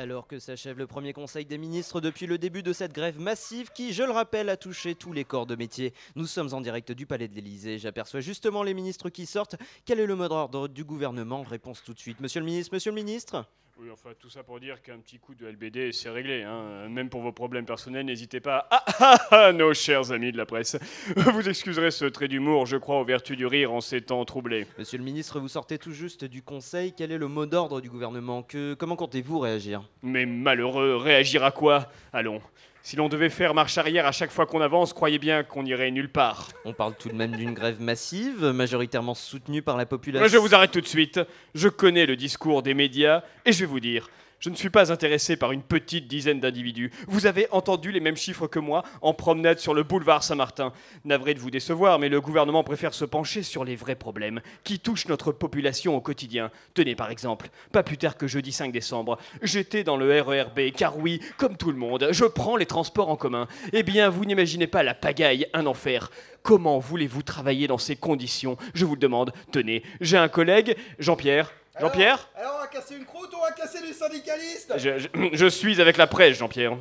Alors que s'achève le premier conseil des ministres depuis le début de cette grève massive qui, je le rappelle, a touché tous les corps de métier. Nous sommes en direct du Palais de l'Elysée. J'aperçois justement les ministres qui sortent. Quel est le mot d'ordre du gouvernement? Réponse tout de suite. Monsieur le ministre, monsieur le ministre? Oui, enfin, tout ça pour dire qu'un petit coup de LBD, c'est réglé. Hein. Même pour vos problèmes personnels, n'hésitez pas. Ah, ah, ah, nos chers amis de la presse. Vous excuserez ce trait d'humour, je crois aux vertus du rire en ces temps troublés. Monsieur le ministre, vous sortez tout juste du Conseil. Quel est le mot d'ordre du gouvernement? Que... Comment comptez-vous réagir? Mais malheureux, réagir à quoi? Allons, si l'on devait faire marche arrière à chaque fois qu'on avance, croyez bien qu'on irait nulle part. On parle tout de même d'une grève massive, majoritairement soutenue par la population. Je vous arrête tout de suite. Je connais le discours des médias et je vais vous dire, je ne suis pas intéressé par une petite dizaine d'individus. Vous avez entendu les mêmes chiffres que moi en promenade sur le boulevard Saint-Martin. Navré de vous décevoir, mais le gouvernement préfère se pencher sur les vrais problèmes qui touchent notre population au quotidien. Tenez par exemple, pas plus tard que jeudi 5 décembre, j'étais dans le RERB, car oui, comme tout le monde, je prends les transports en commun. Eh bien, vous n'imaginez pas la pagaille, un enfer. Comment voulez-vous travailler dans ces conditions? Je vous le demande. Tenez, j'ai un collègue, Jean-Pierre, Jean-Pierre Alors, on va casser une croûte ou on va casser des syndicalistes je, suis avec la presse, Jean-Pierre.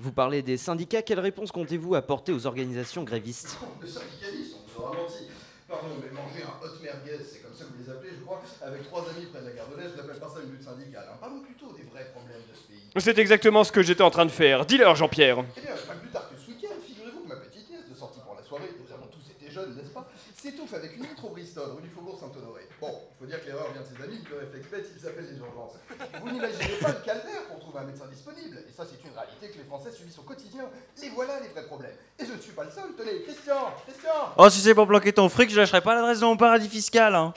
Vous parlez des syndicats, quelle réponse comptez-vous apporter aux organisations grévistes Les syndicalistes, on nous aura menti. Pardon, mais manger un hot merguez, c'est comme ça que vous les appelez, je crois, avec trois amis près de la gare de l'Est, je n'appelle pas ça une lutte syndicale. Hein. Parlons plutôt des vrais problèmes de ce pays. C'est exactement ce que j'étais en train de faire. Dis-leur, Jean-Pierre. Eh bien, pas plus tard avec une litre au Bristol, rue du Faubourg Saint-Honoré. Bon, il faut dire que l'erreur vient de ses amis le réflexe bête s'ils s'appellent les urgences. Vous n'imaginez pas le calvaire pour trouver un médecin disponible. Et ça, c'est une réalité que les Français subissent au quotidien. Et voilà les vrais problèmes. Et je ne suis pas le seul. Tenez, Christian Christian Oh, si c'est pour planquer ton fric, je lâcherai pas l'adresse de mon paradis fiscal, hein.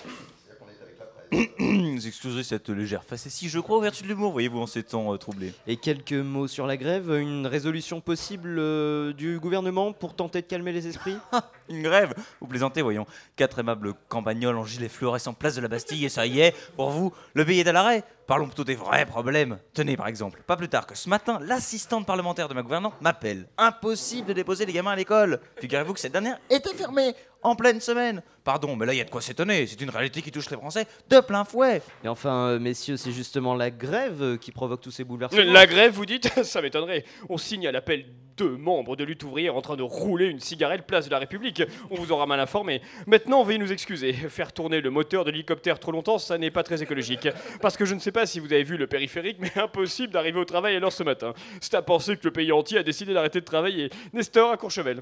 Vous excuserez cette légère facétie, je crois, aux vertus de l'humour, voyez-vous, en ces temps euh, troublés. Et quelques mots sur la grève, une résolution possible euh, du gouvernement pour tenter de calmer les esprits? Une grève? Vous plaisantez, voyons. Quatre aimables campagnols en gilet fluorescent place de la Bastille, et ça y est, pour vous, le pays est à l'arrêt. Parlons plutôt des vrais problèmes. Tenez, par exemple, pas plus tard que ce matin, l'assistante parlementaire de ma gouvernante m'appelle. Impossible de déposer les gamins à l'école. Figurez-vous que cette dernière était fermée en pleine semaine. Pardon, mais là, il y a de quoi s'étonner. C'est une réalité qui touche les Français de plein fouet. Et enfin, euh, messieurs, c'est justement la grève euh, qui provoque tous ces bouleversements. La grève, vous dites Ça m'étonnerait. On signe à l'appel deux membres de lutte ouvrière en train de rouler une cigarette place de la République. On vous aura mal informé. Maintenant, veuillez nous excuser. Faire tourner le moteur de l'hélicoptère trop longtemps, ça n'est pas très écologique. Parce que je ne sais pas si vous avez vu le périphérique, mais impossible d'arriver au travail à l'heure ce matin. C'est à penser que le pays entier a décidé d'arrêter de travailler. Nestor à Courchevel.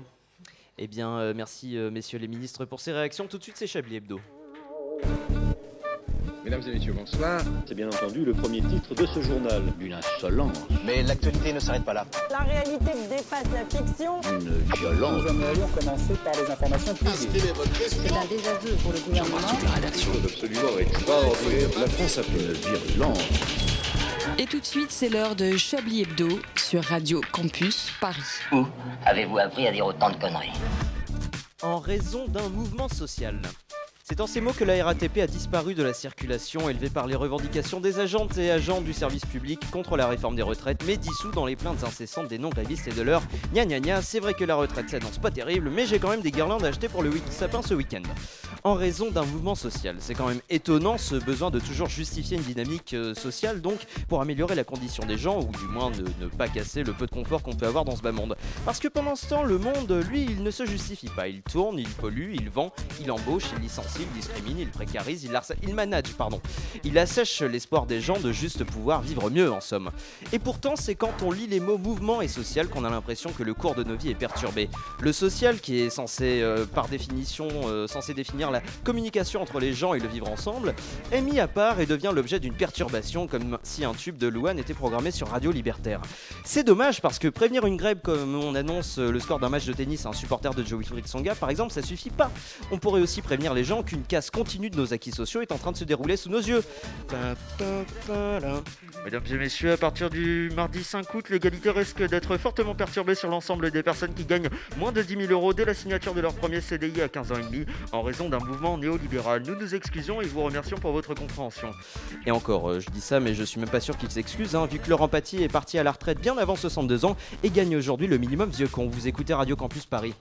Eh bien, euh, merci, euh, messieurs les ministres, pour ces réactions. Tout de suite, c'est Chablis Hebdo. Mesdames et messieurs, bonsoir. C'est bien entendu le premier titre de ce journal. Une insolence. Mais l'actualité ne s'arrête pas là. La réalité dépasse la fiction. Une violence. Nous aimerions commencer par les informations privées. C'est un désaveu pour le gouvernement. la rédaction. absolument extraordinaire. La France a fait une virulence. Et tout de suite, c'est l'heure de Chablis Hebdo sur Radio Campus Paris. Où avez-vous appris à dire autant de conneries? En raison d'un mouvement social. C'est en ces mots que la RATP a disparu de la circulation, élevée par les revendications des agentes et agents du service public contre la réforme des retraites, mais dissous dans les plaintes incessantes des non-grévistes et de leur gna gna gna. C'est vrai que la retraite s'annonce pas terrible, mais j'ai quand même des guirlandes à acheter pour le sapin ce week-end. En raison d'un mouvement social, c'est quand même étonnant ce besoin de toujours justifier une dynamique euh, sociale, donc pour améliorer la condition des gens, ou du moins ne, ne pas casser le peu de confort qu'on peut avoir dans ce bas monde. Parce que pendant ce temps, le monde, lui, il ne se justifie pas. Il tourne, il pollue, il vend, il embauche, il licencie il discrimine, il précarise, il, il manage, pardon. Il assèche l'espoir des gens de juste pouvoir vivre mieux, en somme. Et pourtant, c'est quand on lit les mots mouvement et social qu'on a l'impression que le cours de nos vies est perturbé. Le social, qui est censé, euh, par définition, euh, censé définir la communication entre les gens et le vivre ensemble, est mis à part et devient l'objet d'une perturbation, comme si un tube de Louane était programmé sur Radio Libertaire. C'est dommage parce que prévenir une grève comme on annonce le score d'un match de tennis à un supporter de Joey Songa, par exemple, ça suffit pas. On pourrait aussi prévenir les gens qu'une casse continue de nos acquis sociaux est en train de se dérouler sous nos yeux. Mesdames et messieurs, à partir du mardi 5 août, l'égalité risque d'être fortement perturbée sur l'ensemble des personnes qui gagnent moins de 10 000 euros dès la signature de leur premier CDI à 15 ans et demi en raison d'un mouvement néolibéral. Nous nous excusons et vous remercions pour votre compréhension. Et encore, euh, je dis ça, mais je suis même pas sûr qu'ils s'excusent, hein, vu que leur empathie est partie à la retraite bien avant 62 ans et gagne aujourd'hui le minimum vieux con. Vous écoutez Radio Campus Paris.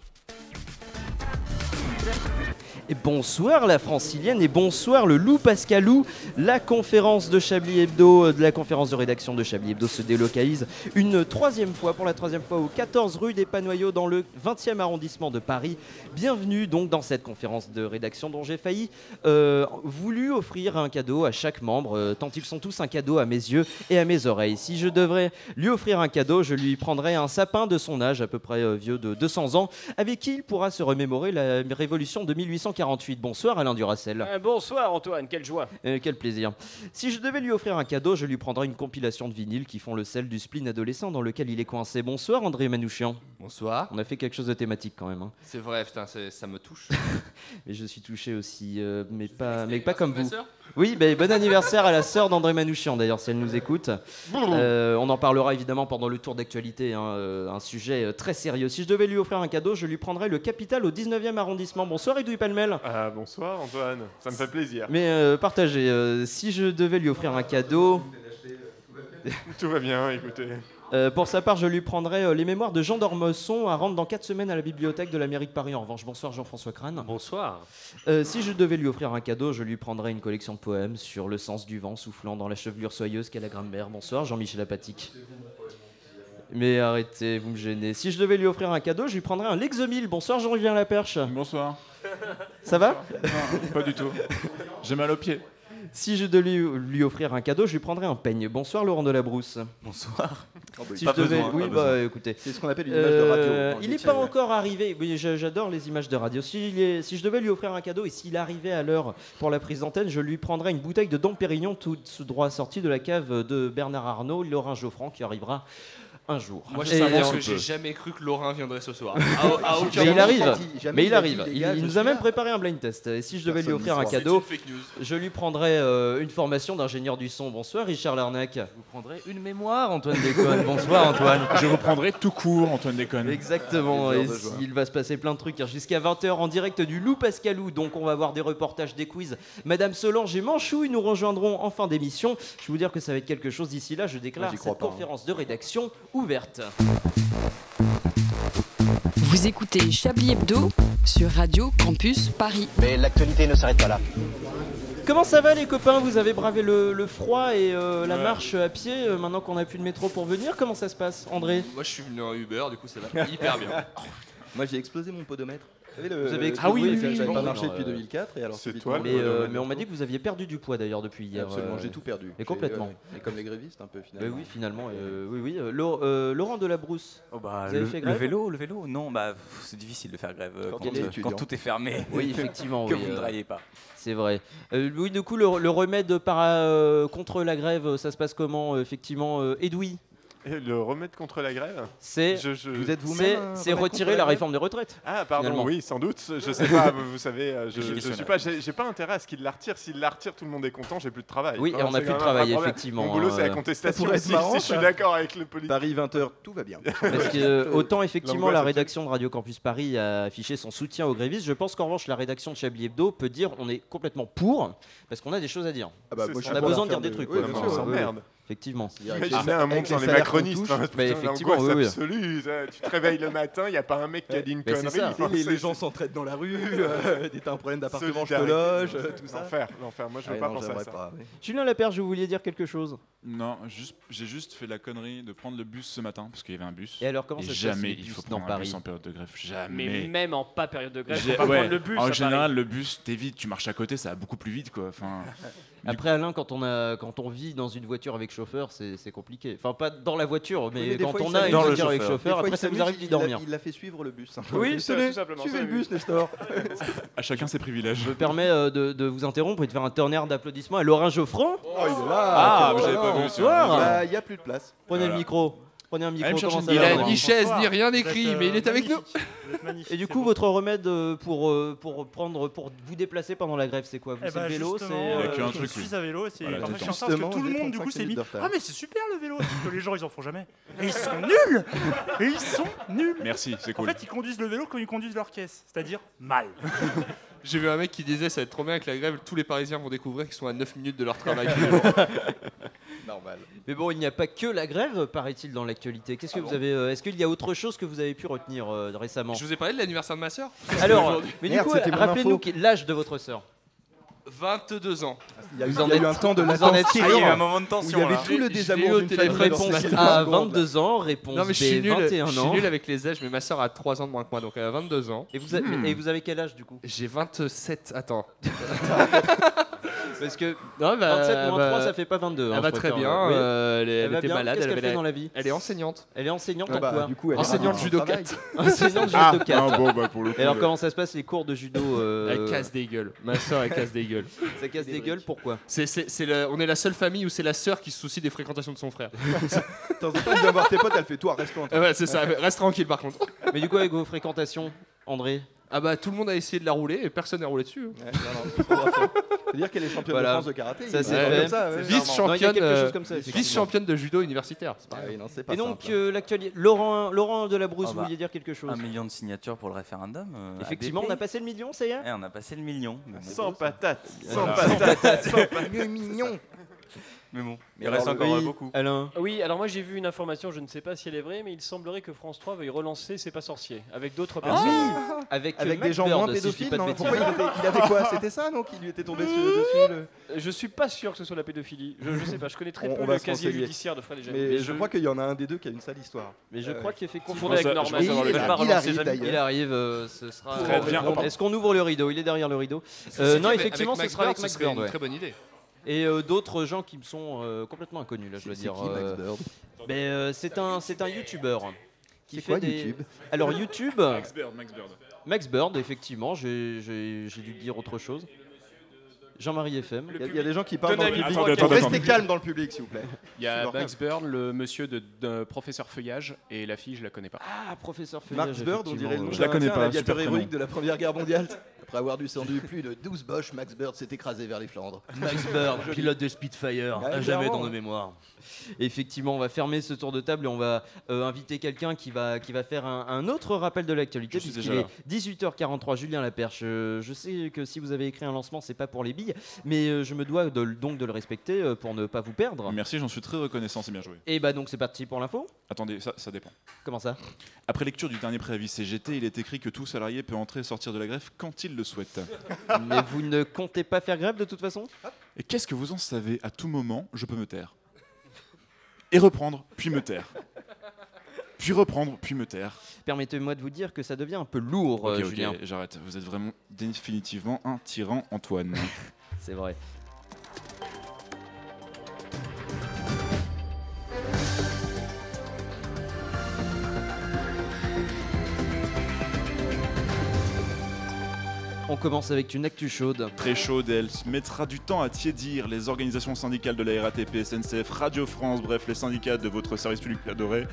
Bonsoir la francilienne et bonsoir le loup Pascalou. La conférence de Chablis Hebdo, euh, de la conférence de rédaction de Chablis Hebdo se délocalise une troisième fois, pour la troisième fois, au 14 rue des Panoyaux dans le 20e arrondissement de Paris. Bienvenue donc dans cette conférence de rédaction dont j'ai failli euh, voulu offrir un cadeau à chaque membre, euh, tant ils sont tous un cadeau à mes yeux et à mes oreilles. Si je devrais lui offrir un cadeau, je lui prendrais un sapin de son âge, à peu près vieux de 200 ans, avec qui il pourra se remémorer la révolution de 1848. Bonsoir Alain Duracel. Euh, bonsoir Antoine, quelle joie. Euh, quel plaisir. Si je devais lui offrir un cadeau, je lui prendrais une compilation de vinyles qui font le sel du spleen adolescent dans lequel il est coincé. Bonsoir André Manouchian. Bonsoir. On a fait quelque chose de thématique quand même. hein. C'est vrai, putain, c'est- ça me touche. Mais je suis touché aussi, euh, mais pas, mais pas comme vous. Oui, ben, bon anniversaire à la sœur d'André Manouchian d'ailleurs, si elle nous écoute. Euh, on en parlera évidemment pendant le tour d'actualité, hein, euh, un sujet euh, très sérieux. Si je devais lui offrir un cadeau, je lui prendrais le capital au 19e arrondissement. Bonsoir Edoui Palmel. Ah, bonsoir Antoine, ça me fait plaisir. Mais euh, partagez, si je devais lui offrir un cadeau, Tout va bien, écoutez. Euh, pour sa part, je lui prendrais euh, les mémoires de Jean d'Ormesson à rendre dans 4 semaines à la bibliothèque de la mairie de Paris. En revanche, bonsoir Jean-François Crane. Bonsoir. Euh, si je devais lui offrir un cadeau, je lui prendrais une collection de poèmes sur le sens du vent soufflant dans la chevelure soyeuse qu'est la grammaire. Bonsoir Jean-Michel Apatique. Mais arrêtez, vous me gênez. Si je devais lui offrir un cadeau, je lui prendrais un Lexomil. Bonsoir Jean-Julien Laperche. Bonsoir. Ça va? Non, pas du tout. J'ai mal aux pieds. Si je devais lui, lui offrir un cadeau, je lui prendrais un peigne. Bonsoir Laurent Delabrousse. Bonsoir. Si Pas je devais- besoin, oui, pas bah besoin. écoutez. C'est ce qu'on appelle une image de radio Euh, il n'est pas encore arrivé. Oui, j'adore les images de radio. Si, si je devais lui offrir un cadeau et s'il arrivait à l'heure pour la prise d'antenne, je lui prendrais une bouteille de Dom Pérignon tout tout droit sortie de la cave de Bernard Arnault, Laurent Geoffrand, qui arrivera un jour. Moi, je sais et que j'ai jamais cru que Laurent viendrait ce soir. À, à aucun mais il arrive, mais il arrive. Il, je nous a même préparé un blind test. Et si je devais lui offrir un cadeau, je lui prendrais euh, une formation d'ingénieur du son. Bonsoir Richard Larnac. Vous prendrez une mémoire, Antoine Déconne. Bonsoir, Antoine. Je reprendrai tout court, Antoine Déconne. Exactement, et il va se passer plein de trucs hein, jusqu'à 20h en direct du Loup Pascalou. Donc on va avoir des reportages, des quiz. Madame Solange et Manchouille nous rejoindront en fin d'émission. Je vais vous dire que ça va être quelque chose d'ici là. Je déclare Moi, cette crois pas, hein. conférence de rédaction ouverte. Vous écoutez Chablis Hebdo sur Radio Campus Paris. Mais l'actualité ne s'arrête pas là. Comment ça va les copains? Vous avez bravé le, le froid et euh, la marche à pied euh, maintenant qu'on a plus de métro pour venir? Comment ça se passe André? Moi, je suis venu en Uber, du coup, ça va hyper bien. Moi j'ai explosé mon podomètre. Vous le- avez le- explosé- oui, oui, j'avais oui, pas oui. marché depuis euh, 2004 et alors c'est toi, mais, le- euh, le- mais on m'a dit que vous aviez perdu du poids d'ailleurs depuis hier. Absolument, euh, j'ai tout perdu. et complètement. Et comme les grévistes un peu finalement. oui, finalement. euh, oui, oui. euh, Laure- euh, Laurent Delabrousse. Oh bah, Vous avez le, fait le grève vélo, le vélo, non, bah c'est difficile de faire grève euh, Quand quand, on est euh, étudiant. quand tout est fermé. Oui, effectivement. que oui, vous ne euh, draillez pas. C'est vrai. Euh, oui, du coup, le, le remède para- euh, contre la grève, ça se passe comment euh, Effectivement, euh, Edoui, Et le remède contre la grève c'est Je- je- Vous êtes c'est- vous-même c'est remède retirer la réforme des retraites. Ah, pardon, Finalement. oui, sans doute. Je sais pas, vous, vous savez, euh, je, je suis pas, j'ai j'ai pas intérêt à ce qu'il la retire. S'il la retire, tout le monde est content, j'ai plus de travail. Oui, et Enfin, on n'a c'est plus de travail, effectivement, Mon boulot, c'est euh, la contestation. pourrait être Si, marrant, si je suis d'accord avec le politique. Paris 20h, tout va bien. Parce que euh, autant effectivement la rédaction de Radio Campus Paris a affiché son soutien aux grévistes, je pense qu'en revanche la rédaction de Chablis Hebdo peut dire on est complètement pour parce qu'on a des choses à dire. Ah bah, On a besoin de dire des trucs, on s'emmerde. Effectivement. Imaginez Avec- un monde sans les macronistes. touche. hein, Mais putain, effectivement, oui, oui. absolue. ça, Tu te réveilles le matin, il n'y a pas un mec qui a dit une Mais connerie. enfin, les gens s'entraident dans la rue, euh, t'as un problème d'appartement, je te loge, euh, tout ça. L'enfer, l'enfer. Moi, je veux Ah, pas non, penser à ça. pas, oui. Julien Laperche, vous vouliez dire quelque chose? Non, j'ai juste fait la connerie de prendre le bus ce matin parce qu'il y avait un bus. Et alors comment Et ça se passe, jamais il faut prendre un bus en période de grève. Mais Jamais. même en pas période de grève, faut pas ouais, prendre le bus. en général, le bus, t'évites, tu marches à côté, ça va beaucoup plus vite, quoi. Enfin, Après Alain, quand on a, quand on vit dans une voiture avec chauffeur, c'est c'est compliqué. Enfin pas dans la voiture, mais, Oui, quand on a une voiture avec chauffeur. Des chauffeur, fois, après ça vous s'amuse, arrive d'y dormir. Il l'a fait suivre le bus. Oui, ça, tenez, tout simplement, suivez le oui. bus, Nestor. à chacun ses privilèges. Je me permets euh, de, de vous interrompre et de faire un tonnerre d'applaudissements à Laurent Geoffrand. Oh, il est là. Ah, j'avais pas vu il y a plus de place. Prenez le micro. Prenez un micro. Allez comment ça Il va, a ni chaise ni rien écrit, mais il est avec nous. Et du coup, votre remède euh, pour, euh, pour, prendre, pour vous déplacer pendant la grève, c'est quoi? Vous Eh c'est ben, le vélo c'est, euh, je suis à vélo c'est Voilà, parfait en parce que tout le monde du coup 35 s'est mis ah mais c'est super le vélo. Parce que les gens ils en font jamais. Et ils sont nuls. Et ils sont nuls. Merci, c'est en cool. fait ils conduisent le vélo comme ils conduisent leur caisse c'est-à-dire mal. J'ai vu un mec qui disait ça va être trop bien avec la grève, tous les Parisiens vont découvrir qu'ils sont à 9 minutes de leur travail. Normal. Mais bon, il n'y a pas que la grève, paraît-il, dans l'actualité. Qu'est-ce que Ah vous bon avez euh, Est-ce qu'il y a autre chose que vous avez pu retenir euh, récemment? Je vous ai parlé de l'anniversaire de ma sœur Alors, mais du coup, rappelez-nous qui- l'âge de votre sœur. 22 ans. Il y a eu, Vous en il y a eu un temps de latence pure, Il y a eu un moment de tension, Il y avait là. tout le désamour d'une famille Réponse A, secondes. 22 ans. Réponse Non mais je B, suis nul, 21 je suis ans. nul avec les âges, mais ma soeur a 3 ans de moins que moi, donc elle a 22 ans. Et vous, avez, Hmm. et vous avez quel âge du coup? J'ai 27, attends. Parce que Non, bah, 27 moins bah, 3, ça fait pas 22. hein, Elle va très bien, oui. euh, elle, était bien. malade, Qu'est-ce elle fait la- dans la vie? Elle est enseignante. Elle est enseignante Ah en bah, quoi? du coup, elle est Enseignante en judo travail. 4. Enseignante Ah, judo 4. ah, bon, bah, pour le coup, Et alors le- comment ça se passe les cours de judo euh, Elle casse des gueules. Ma soeur, elle casse des gueules. Ça casse des gueules, pourquoi? C'est, c'est, c'est le- on est la seule famille où c'est la sœur qui se soucie des fréquentations de son frère. De temps en temps, tu viens voir tes potes, elle fait toi, reste. Ah ouais, c'est ça. Reste tranquille par contre. Mais du coup, avec vos fréquentations, André Ah bah tout le monde a essayé de la rouler et personne n'a roulé dessus. Ouais, non, non, faut voir ça. Faut dire qu'elle est championne Voilà. de France de karaté. Ça, il- c'est ouais, fait. comme ça, ouais, C'est clairement. Non, il y a Vice-championne, quelque euh, chose comme ça, effectivement. vice-championne de judo universitaire. C'est Ah pareil. oui, non, c'est pas Et donc, simple. euh, l'actualité. Laurent, Laurent de la Brousse, Ah vous bah, vouliez dire quelque chose Un million de signatures pour le référendum. euh, Effectivement, on a passé le million, ça y est Eh, on a passé le million. Sans patate. Sans patate. Sans mignon. Mais bon, Mais il reste encore oui, euh, beaucoup. Alain Oui, alors moi j'ai vu une information, je ne sais pas si elle est vraie, mais il semblerait que France 3 veuille relancer C'est pas sorcier avec d'autres Ah personnes. oui Avec, Avec Max des gens Bird, moins si pédophiles, non bêtises. Pourquoi il, était- il avait quoi C'était ça, non Qui lui était tombé sur- dessus le- Je suis pas sûr que ce soit la pédophilie. Je, je sais pas, je connais très On- peu on le casier judiciaire de Fred et. Mais je crois qu'il y en a un des deux qui a une sale histoire. Mais je Euh, crois qu'effectivement. avec Norman. il, arrive Il d'ailleurs. arrive, euh, ce sera. Très bien. Est-ce qu'on ouvre le rideau? Il est derrière le rideau. Euh, non, effectivement, ce sera avec Max très bonne idée. Et euh, d'autres gens qui me sont euh, complètement inconnus, là, je dois C'est dire. qui, Max Bird mais euh, c'est un, c'est un YouTuber qui C'est fait quoi, des. YouTube Alors YouTube, Max Bird, Max Bird. Max Bird, effectivement, j'ai j'ai- j'ai dû dire autre chose. Jean-Marie FM. Il y a- il y a des gens qui parlent dans le public. Attendez, attendez, Restez attendez. calme dans le public, s'il vous plaît. Il y a Max Bird, le monsieur de, de professeur Feuillage, et la fille, je la connais pas. Ah, professeur Feuillage. Max Bird, on dirait le nom Je la d'un connais ancien pas, aviateur super héroïque prénom. de la Première Guerre mondiale. Après avoir descendu plus de 12 Bosch, Max Bird s'est écrasé vers les Flandres. Max Bird, pilote de Spitfire, Ouais, à jamais dans nos mémoires. Effectivement, on va fermer ce tour de table et on va euh, inviter quelqu'un qui va, qui va faire un, un autre rappel de l'actualité. Puisqu'il est 18h43, Julien Laperche. Euh, je sais que si vous avez écrit un lancement, c'est pas pour les billes, mais euh, je me dois de- donc de le respecter euh, pour ne pas vous perdre. Merci, j'en suis très reconnaissant, c'est bien joué. Et bah donc c'est parti pour l'info. Attendez, ça, ça dépend. Comment ça? Après lecture du dernier préavis CGT, il est écrit que tout salarié peut entrer et sortir de la grève quand il le souhaite. Mais vous ne comptez pas faire grève de toute façon? Et qu'est-ce que vous en savez À tout moment, je peux me taire. Et reprendre, puis me taire. Puis reprendre, puis me taire. Permettez-moi de vous dire que ça devient un peu lourd, euh, ok, ok, Julien. j'arrête. Vous êtes vraiment définitivement un tyran, Antoine. C'est vrai. On commence avec une actu chaude. Très chaude, elle mettra du temps à tiédir. Les organisations syndicales de la RATP, SNCF, Radio France, bref, les syndicats de votre service public adoré,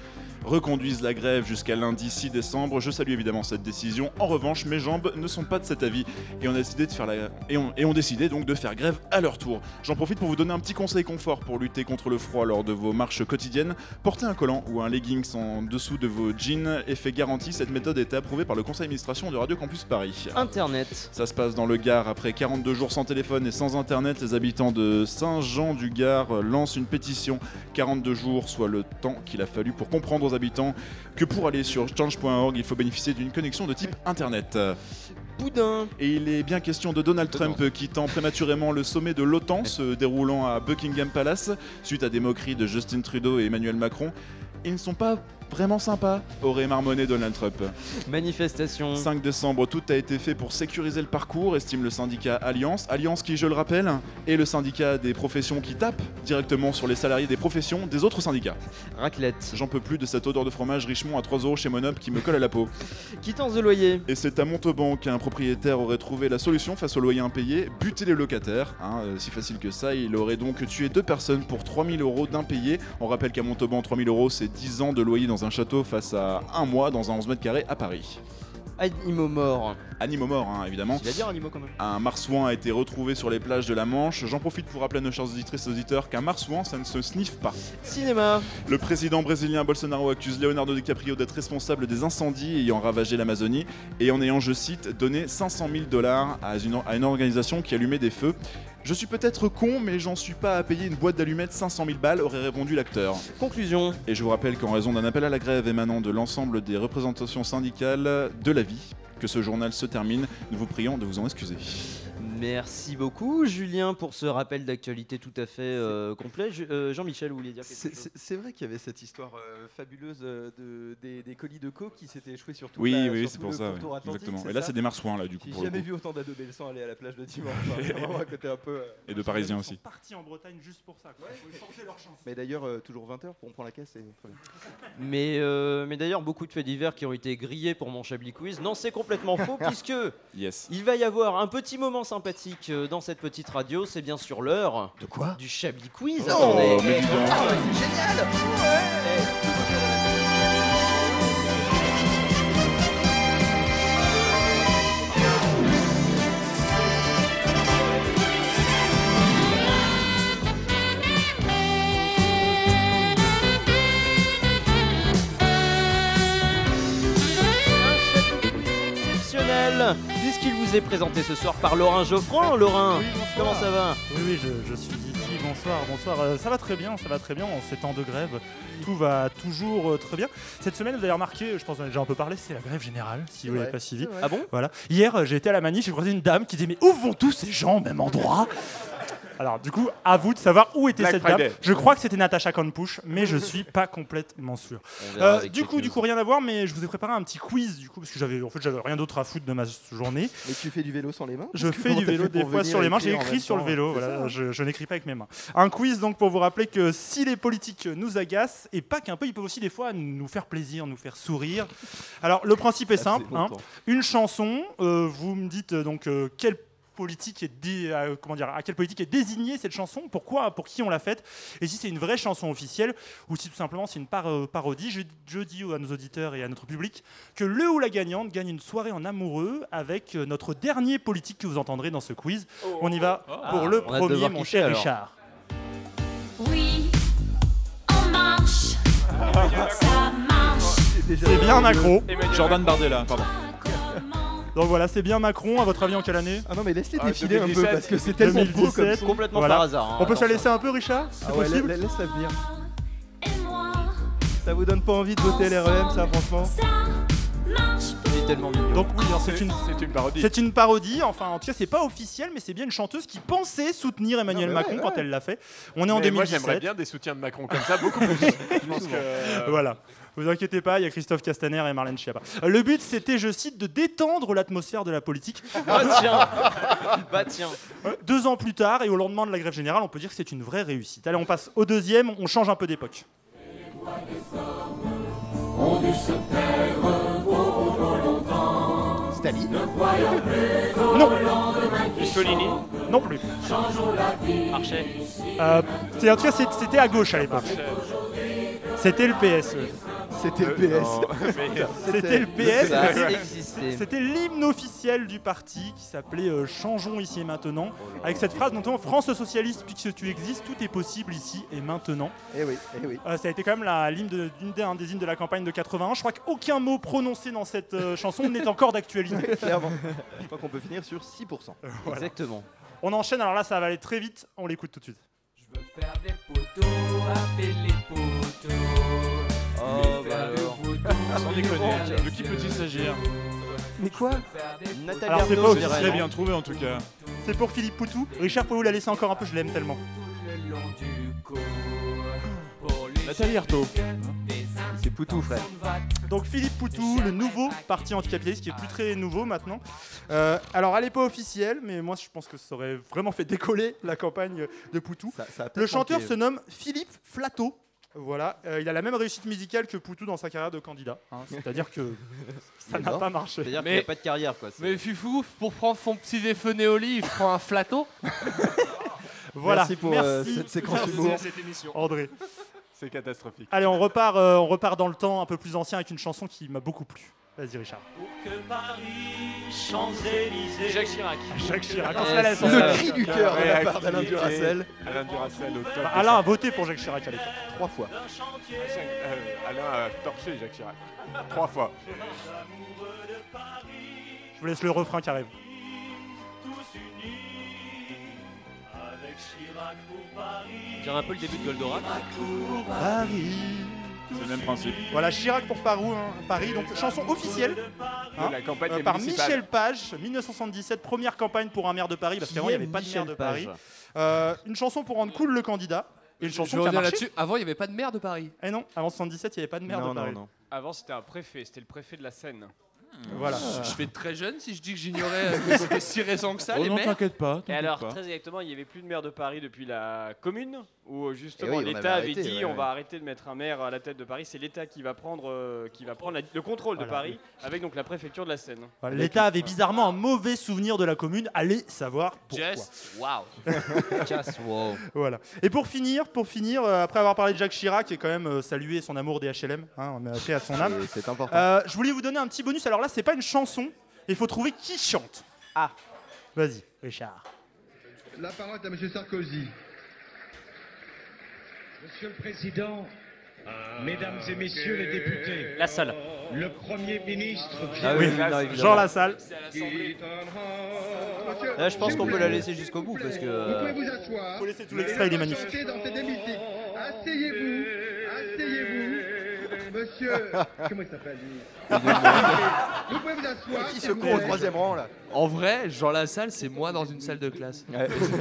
reconduisent la grève jusqu'à lundi 6 décembre. Je salue évidemment cette décision. En revanche, mes jambes ne sont pas de cet avis et on a décidé de faire la et on, et ont décidé donc de faire grève à leur tour. J'en profite pour vous donner un petit conseil confort pour lutter contre le froid lors de vos marches quotidiennes. Portez un collant ou un leggings en dessous de vos jeans. Effet garanti, cette méthode est approuvée par le conseil d'administration de Radio Campus Paris. Internet. Ça se passe dans le Gard. Après 42 jours sans téléphone et sans internet, les habitants de Saint-Jean-du-Gard lancent une pétition. 42 jours, soit le temps qu'il a fallu pour comprendre aux habitants que pour aller sur change.org, il faut bénéficier d'une connexion de type internet. Boudin. Et il est bien question de Donald Trump quittant prématurément le sommet de l'OTAN se déroulant à Buckingham Palace suite à des moqueries de Justin Trudeau et Emmanuel Macron. Ils ne sont pas vraiment sympas, aurait marmonné Donald Trump. Manifestation. 5 décembre, tout a été fait pour sécuriser le parcours, estime le syndicat Alliance. Alliance qui, je le rappelle, est le syndicat des professions qui tape directement sur les salariés des professions des autres syndicats. Raclette. J'en peux plus de cette odeur de fromage Richemont à 3 euros chez Monop qui me colle à la peau. Quittance de loyer. Et c'est à Montauban qu'un propriétaire aurait trouvé la solution face au loyer impayé, buter les locataires. Hein, euh, si facile que ça, il aurait donc tué deux personnes pour 3000 euros d'impayés. On rappelle qu'à Montauban, 3000 euros, c'est 10 ans de loyer dans un château face à un mois dans un 11 mètres carrés à Paris. Animaux morts. Animaux morts, hein, évidemment. Il va dire animaux quand même. Un marsouin a été retrouvé sur les plages de la Manche. J'en profite pour rappeler à nos chers auditrices et auditeurs qu'un marsouin, ça ne se sniffe pas. Cinéma. Le président brésilien Bolsonaro accuse Leonardo DiCaprio d'être responsable des incendies ayant ravagé l'Amazonie et en ayant, je cite, donné 500 000 dollars à une, à une organisation qui allumait des feux. Je suis peut-être con, mais j'en suis pas à payer une boîte d'allumettes 500 000 balles, aurait répondu l'acteur. Conclusion. Et je vous rappelle qu'en raison d'un appel à la grève émanant de l'ensemble des représentations syndicales de la vie, que ce journal se termine, nous vous prions de vous en excuser. Merci beaucoup, Julien, pour ce rappel d'actualité tout à fait euh, complet. Euh, Jean-Michel, vous vouliez dire quelque C'est- chose? C'est c'est vrai qu'il y avait cette histoire euh, fabuleuse de, des, des colis de coke qui s'étaient échoués sur tout Oui, la- oui, sur c'est pour le ça. ouais, Exactement. c'est Et là, ça c'est des marsouins, là, du coup. J'ai le jamais coup. vu autant d'adolescents aller à la plage de dimanche. Enfin, c'est vraiment un côté un peu. euh, Et de Parisiens Ils aussi. sont partis en Bretagne juste pour ça. Quoi. Ils tenter leur chance. Mais d'ailleurs, euh, toujours 20h pour on prend la caisse et. Mais, euh, mais d'ailleurs, beaucoup de faits divers qui ont été grillés pour mon Chablis Quiz. Non, c'est complètement faux, puisque Yes. il va y avoir un petit moment sympathique euh, dans cette petite radio. C'est bien sûr l'heure De quoi? du Chablis Quiz. Non, Attendez. mais dis donc. Ah, c'est génial exceptionnel, vous est présenté ce soir par Laurent Geoffroy. Laurent, Oui, comment ça va? Oui, oui, je, je suis ici. Bonsoir, bonsoir. Euh, ça va très bien, ça va très bien en ces temps de grève. Tout va toujours euh, très bien. Cette semaine, vous avez remarqué, je pense qu'on a déjà un peu parlé, c'est la grève générale, si vous l'avez pas suivi. Ah bon? Voilà. Hier, j'ai été à la manif, j'ai croisé une dame qui disait Mais où vont tous ces gens au même endroit? Alors, du coup, à vous de savoir où était Black cette Friday. dame. Je crois que c'était Natacha Kanpush, mais je suis pas complètement sûr. Euh, du coup, du coup, rien à voir, mais je vous ai préparé un petit quiz, du coup, parce que j'avais, en fait, j'avais rien d'autre à foutre de ma journée. Mais tu fais du vélo sans les mains Je fais du vélo des fois sur les mains. J'ai écrit sur le vélo. C'est Voilà, ça je, je n'écris pas avec mes mains. Un quiz donc pour vous rappeler que si les politiques nous agacent et pas qu'un peu, ils peuvent aussi des fois nous faire plaisir, nous faire sourire. Alors le principe est simple. hein. Une chanson. euh, vous me dites euh, donc euh, quelle politique est dé- euh, comment dire à quelle politique est désignée cette chanson pourquoi pour qui on l'a faite et si c'est une vraie chanson officielle ou si tout simplement c'est une par- euh, parodie je, je dis à nos auditeurs et à notre public que le ou la gagnante gagne une soirée en amoureux avec euh, notre dernier politique que vous entendrez dans ce quiz on y va pour Ah, le hâte de premier mon cher alors. Richard Oui, on marche. Ça marche. c'est bien Macron Jordan Bardella, pardon. Donc voilà c'est bien Macron à votre avis en quelle année Ah non, mais laisse-les Ah, défiler un peu 2017. parce que c'est tellement beau comme 2017. son. Complètement Voilà. par hasard. hein, on peut se la laisser un peu Richard c'est Ah ouais, possible la- la- laisse-la venir. Et moi, Ça vous donne pas envie de voter LREM, ça, franchement ça marche pour Il est tellement mignon. donc oui alors, c'est une parodie. C'est une parodie, enfin en tout cas c'est pas officiel, mais c'est bien une chanteuse qui pensait soutenir Emmanuel Non, mais Macron ouais, quand ouais. elle l'a fait. On est en Mais moi 2017. j'aimerais bien des soutiens de Macron comme ça, beaucoup plus. Je pense que. euh, Voilà. Vous inquiétez pas, il y a Christophe Castaner et Marlène Schiappa. Le but c'était, je cite, de détendre l'atmosphère de la politique. Bah tiens Bah tiens Deux ans plus tard et au lendemain de la grève générale, on peut dire que c'est une vraie réussite. Allez, on passe au deuxième, on change un peu d'époque. Staline. Non, Mussolini non plus. Marchais Euh, c'est- en tout cas, c'était à gauche à l'époque. C'était le PS. C'était le PS. C'était le PS. C'était- l'hymne officiel du parti qui s'appelait euh, Changeons ici et maintenant, avec cette phrase notamment France socialiste, puisque tu existes, tout est possible ici et maintenant. Eh oui, eh oui. Euh, ça a été quand même l'hymne de- d'une des, un des hymnes de la campagne de 81. Je crois qu'aucun mot prononcé dans cette euh, chanson n'est encore d'actualité. Clairement. Je crois qu'on peut finir sur 6%. Voilà. Exactement. On enchaîne, alors là ça va aller très vite, on l'écoute tout de suite. Faire des poteaux, appeler les poteaux. Oh bah alors. Sans déconner, de qui peut-il s'agir Mais quoi Nathalie Alors, c'est Arnaud, pas je aussi dirais, Très non bien trouvé en tout cas. C'est pour Philippe Poutou. Richard, pouvez-vous la laisser encore un peu Je l'aime tellement. Nathalie Arthaud. C'est Poutou, frère. Donc Philippe Poutou, le nouveau parti anticapitaliste qui est plus très nouveau maintenant. Euh, alors elle n'est pas officielle, mais moi je pense que ça aurait vraiment fait décoller la campagne de Poutou. Ça- ça a Le chanteur manqué. se nomme Philippe Flateau. Voilà, Euh, il a la même réussite musicale que Poutou dans sa carrière de candidat. hein. C'est-à-dire que ça n'a pas marché. C'est-à-dire qu'il Mais- n'y a pas de carrière quoi. Mais Fufou, pour prendre son petit défenné au lit, il prend un flateau. Voilà, Merci pour euh, cette séquence Merci. humour. cette émission. André. C'est catastrophique. Allez, on repart, euh, on repart dans le temps un peu plus ancien avec une chanson qui m'a beaucoup plu. Vas-y Richard. Jacques Chirac. Jacques Chirac. Ah, ça- Le cri du cœur de la part d'Alain. Alain Duracell au top. Bah, Alain a voté pour Jacques Chirac à l'époque. Trois fois. Euh, Alain a torché Jacques Chirac. Trois fois. Je vous laisse le refrain qui arrive. On dirait un peu le début de Goldorak. Paris. C'est le même principe. Voilà, Chirac pour Parou, hein, Paris, donc chanson officielle hein, De la campagne des par. Michel Page, 1977, première campagne pour un maire de Paris, parce qu'avant il n'y avait pas de maire de Paris. Euh, une chanson pour rendre cool le candidat, et une Je chanson qui a marché. là-dessus. Avant, il n'y avait pas de maire de Paris. Eh non, avant 77, il n'y avait pas de maire Non, de non, Paris. non. Avant, c'était un préfet, c'était le préfet de la Seine. Voilà. Je fais très jeune si je dis que j'ignorais euh, que c'était si récent que ça, Oh les non, maires. t'inquiète pas. Et t'inquiète alors, pas. très exactement, il n'y avait plus de maire de Paris depuis la commune, où justement Eh oui, on avait l'État avait arrêté, dit ouais, on ouais. va arrêter de mettre un maire à la tête de Paris. C'est l'État qui va prendre, euh, qui va prendre la- le contrôle de. Paris, avec donc la préfecture de la Seine. Voilà, L'État avait bizarrement un mauvais souvenir de la commune, allez savoir pourquoi. Just, wow. Just wow. Voilà. Et pour finir, pour finir, euh, après avoir parlé de Jacques Chirac et quand même euh, salué son amour des HLM, hein, on a fait à son âme. Et C'est important. euh, je voulais vous donner un petit bonus. Alors là, c'est pas une chanson. Il faut trouver qui chante. Ah. Vas-y, Richard. La parole est à M. Sarkozy. Monsieur le Président, Mesdames et Messieurs les députés, La salle. le Premier ministre Ah oui. Jean Lassalle. Là, je pense qu'on peut la laisser jusqu'au bout parce que. Vous pouvez euh, vous asseoir. Faut laisser tout l'extrait, il est magnifique. Asseyez-vous. Asseyez-vous. Monsieur. Comment il s'appelle lui Vous pouvez vous asseoir. Qui se court au troisième rang là En vrai, Jean Lassalle, c'est moi dans une salle de classe.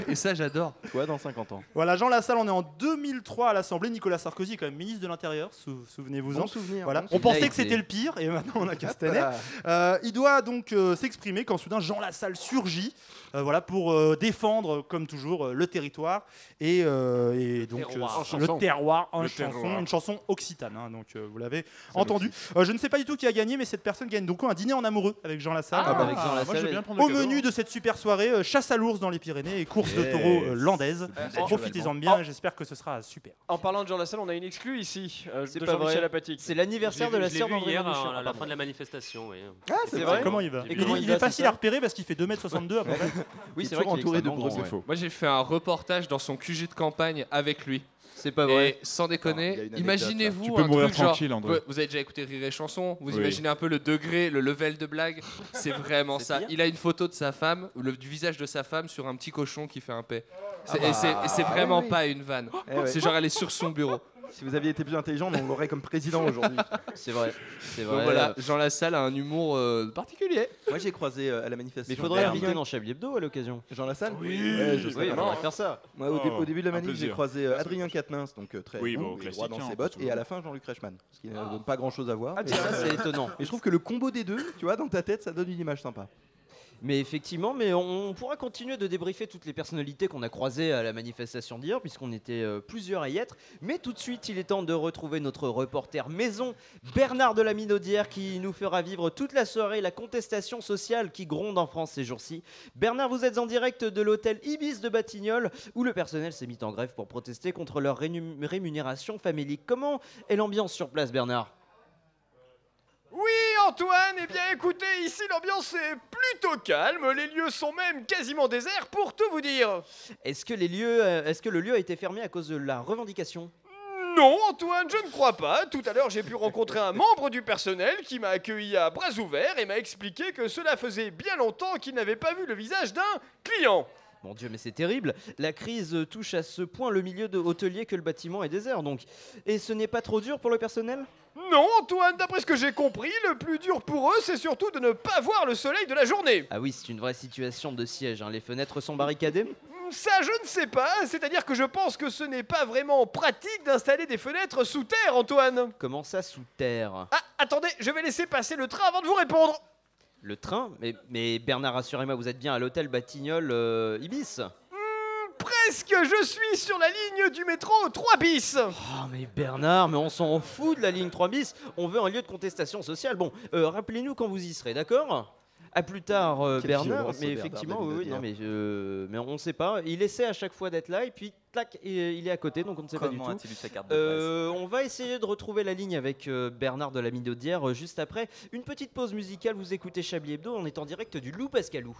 Et ça, j'adore. Toi dans 50 ans. Voilà, Jean Lassalle, on est en 2003 à l'Assemblée. Nicolas Sarkozy est quand même ministre de l'Intérieur, sou- souvenez-vous-en. Bon souvenir. Voilà. bon On souvenir. pensait que c'était le pire et maintenant on a Castanet. Euh, il doit donc euh, s'exprimer quand soudain Jean Lassalle surgit euh, voilà, pour euh, défendre, comme toujours, euh, le territoire et, euh, et donc Terroir. euh, le terroir en Le chanson, terroir. une chanson occitane. hein, donc euh, vous l'avez entendu. Euh, je ne sais pas du tout qui a gagné, mais cette personne gagne donc un dîner en amoureux avec Jean Lassalle. Ah, bah, avec Jean moi, je veux bien prendre Au menu de cette super soirée, euh, chasse à l'ours dans les Pyrénées et course de taureaux euh, landaise. en- Profitez-en bien, j'espère que ce sera super. En parlant de Jean Lassalle, on a une exclue ici, euh, C'est de Jean-Michel. Apathique. C'est l'anniversaire de la sœur d'André hier Manouchian, à la fin de la manifestation. oui. Ah, C'est vrai. Comment il va il, est facile à repérer parce qu'il fait 2m62 à peu près. Oui, Il c'est est vrai toujours qu'il est entouré de. Moi, j'ai fait un reportage dans son QG de campagne avec lui. C'est pas vrai. Et sans déconner, imaginez-vous là. Tu peux un mourir truc genre- tranquille, André. Ouais, Vous avez déjà écouté Rire et Chanson, vous Oui. imaginez un peu le degré, le level de blague. C'est vraiment ça. pire. Il a une photo de sa femme, le, du visage de sa femme sur un petit cochon qui fait un paix. C'est- bah. et c'est- Ah vraiment oui. pas une vanne. Eh ouais. C'est genre elle est sur son bureau. Si vous aviez été plus intelligent, on l'aurait comme président aujourd'hui. C'est vrai. C'est Donc vrai. voilà, Jean Lassalle a un humour euh, particulier. Moi j'ai croisé euh, à la manifestation. Mais il faudrait l'inviter dans Chablis Hebdo à l'occasion. Jean Lassalle Oui. Ouais, je Oui, sais on pas. va faire ça. Moi, au, dé- au début de la manif, j'ai croisé euh, Adrien Quatennens, donc euh, très Oui, bon, dans hein, ses bottes, et à la fin Jean-Luc Reichmann, ce qui ne donne pas grand-chose à voir. Ah, mais- ça, c'est étonnant. Et je trouve que le combo des deux, tu vois, dans ta tête, ça donne une image sympa. Mais effectivement, mais on pourra continuer de débriefer toutes les personnalités qu'on a croisées à la manifestation d'hier, puisqu'on était euh, plusieurs à y être. Mais tout de suite, il est temps de retrouver notre reporter maison, Bernard de la Minaudière, qui nous fera vivre toute la soirée la contestation sociale qui gronde en France ces jours-ci. Bernard, vous êtes en direct de l'hôtel Ibis de Batignolles, où le personnel s'est mis en grève pour protester contre leur rému- rémunération famélique. Comment est l'ambiance sur place, Bernard? Oui, Antoine, eh bien écoutez, ici l'ambiance est plutôt calme, les lieux sont même quasiment déserts pour tout vous dire. Est-ce que, les lieux, euh, est-ce que le lieu a été fermé à cause de la revendication? Non, Antoine, je ne crois pas. Tout à l'heure, j'ai pu rencontrer un membre du personnel qui m'a accueilli à bras ouverts et m'a expliqué que cela faisait bien longtemps qu'il n'avait pas vu le visage d'un client. Mon Dieu, mais c'est terrible. La crise touche à ce point le milieu de hôtelier que le bâtiment est désert, donc. Et ce n'est pas trop dur pour le personnel? Non, Antoine, d'après ce que j'ai compris, le plus dur pour eux, c'est surtout de ne pas voir le soleil de la journée. Ah oui, c'est une vraie situation de siège. hein. Les fenêtres sont barricadées? Ça, je ne sais pas. C'est-à-dire que je pense que ce n'est pas vraiment pratique d'installer des fenêtres sous terre, Antoine. Comment ça, sous terre? Ah, attendez, je vais laisser passer le train avant de vous répondre. Le train mais, mais Bernard, rassurez-moi, vous êtes bien à l'hôtel Batignolles euh, Ibis Presque, je suis sur la ligne du métro 3 bis. Oh mais Bernard, mais on s'en fout de la ligne 3 bis. On veut un lieu de contestation sociale. Bon, euh, rappelez-nous quand vous y serez, d'accord? À plus tard, euh, Bernard. Mais Bernard effectivement, oui, non, mais, euh, mais on ne sait pas. Il essaie à chaque fois d'être là et puis, tac, il il est à côté, donc on ne sait pas du tout. a-t-il eu sa carte de Euh, on va essayer de retrouver la ligne avec euh, Bernard de la Minaudière euh, juste après. Une petite pause musicale, vous écoutez Chablis Hebdo, on est en direct du Loup Pascalou.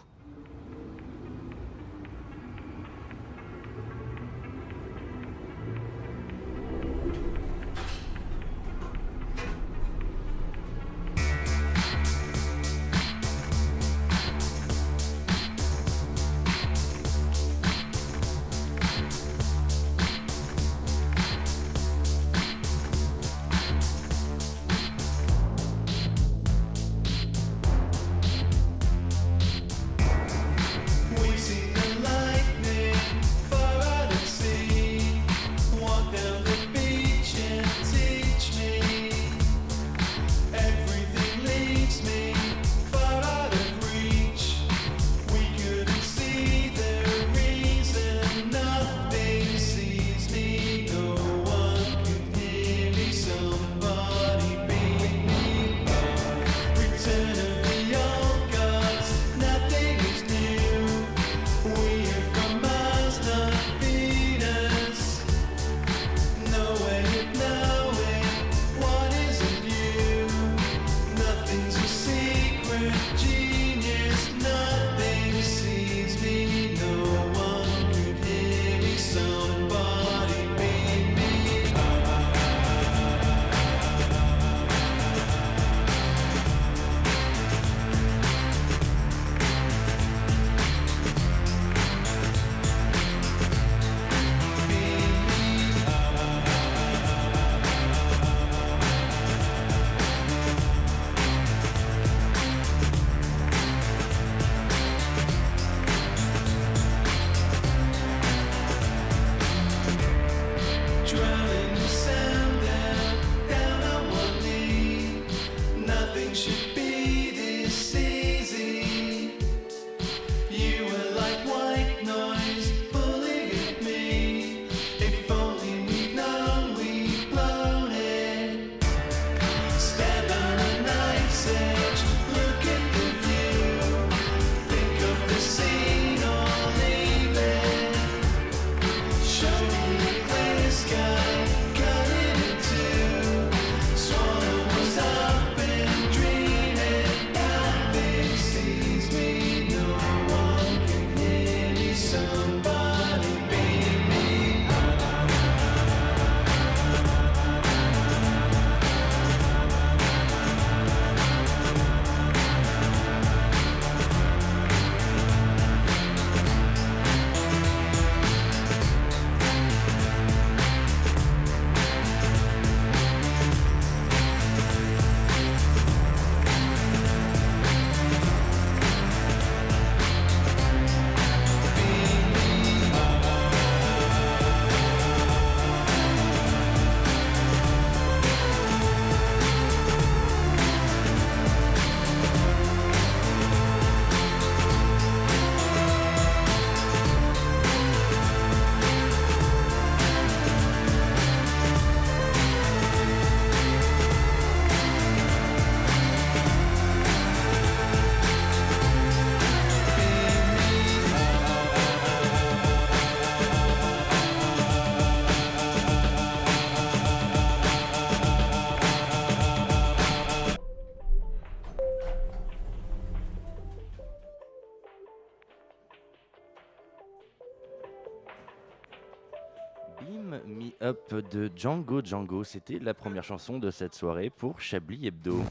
Up de Django Django. C'était la première chanson de cette soirée pour Chablis Hebdo.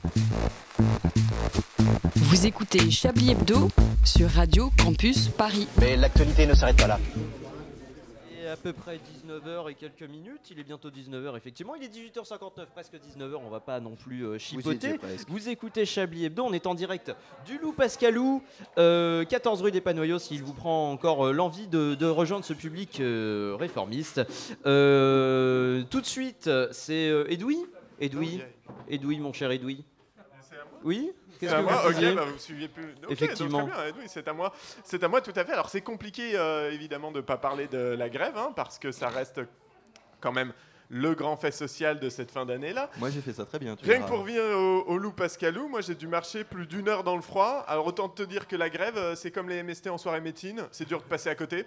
Vous écoutez Chablis Hebdo sur Radio Campus Paris. Mais l'actualité ne s'arrête pas là. Il à peu près 19h et quelques minutes. Il est bientôt 19h, effectivement. Il est 18h59, presque 19h. On va pas non plus euh, chipoter. Vous écoutez Chablis Hebdo. On est en direct du Loup Pascalou, euh, 14 rue des Panoyos. S'il vous prend encore euh, l'envie de, de rejoindre ce public euh, réformiste. Euh, tout de suite, c'est euh, Edoui? Edoui? Edoui, mon cher Edoui. Oui? Qu'est-ce C'est à que moi, vous ok, bah, vous suiviez plus. Ok, donc Effectivement. très bien, Edoui, c'est à moi. C'est à moi tout à fait. Alors c'est compliqué euh, évidemment de ne pas parler de la grève, hein, parce que ça reste quand même le grand fait social de cette fin d'année là. Moi j'ai fait ça très bien. tu Rien que pour venir au, au loup Pascalou, moi j'ai dû marcher plus d'une heure dans le froid. Alors autant te dire que la grève, euh, c'est comme les MST en soirée médecine, c'est dur de passer à côté.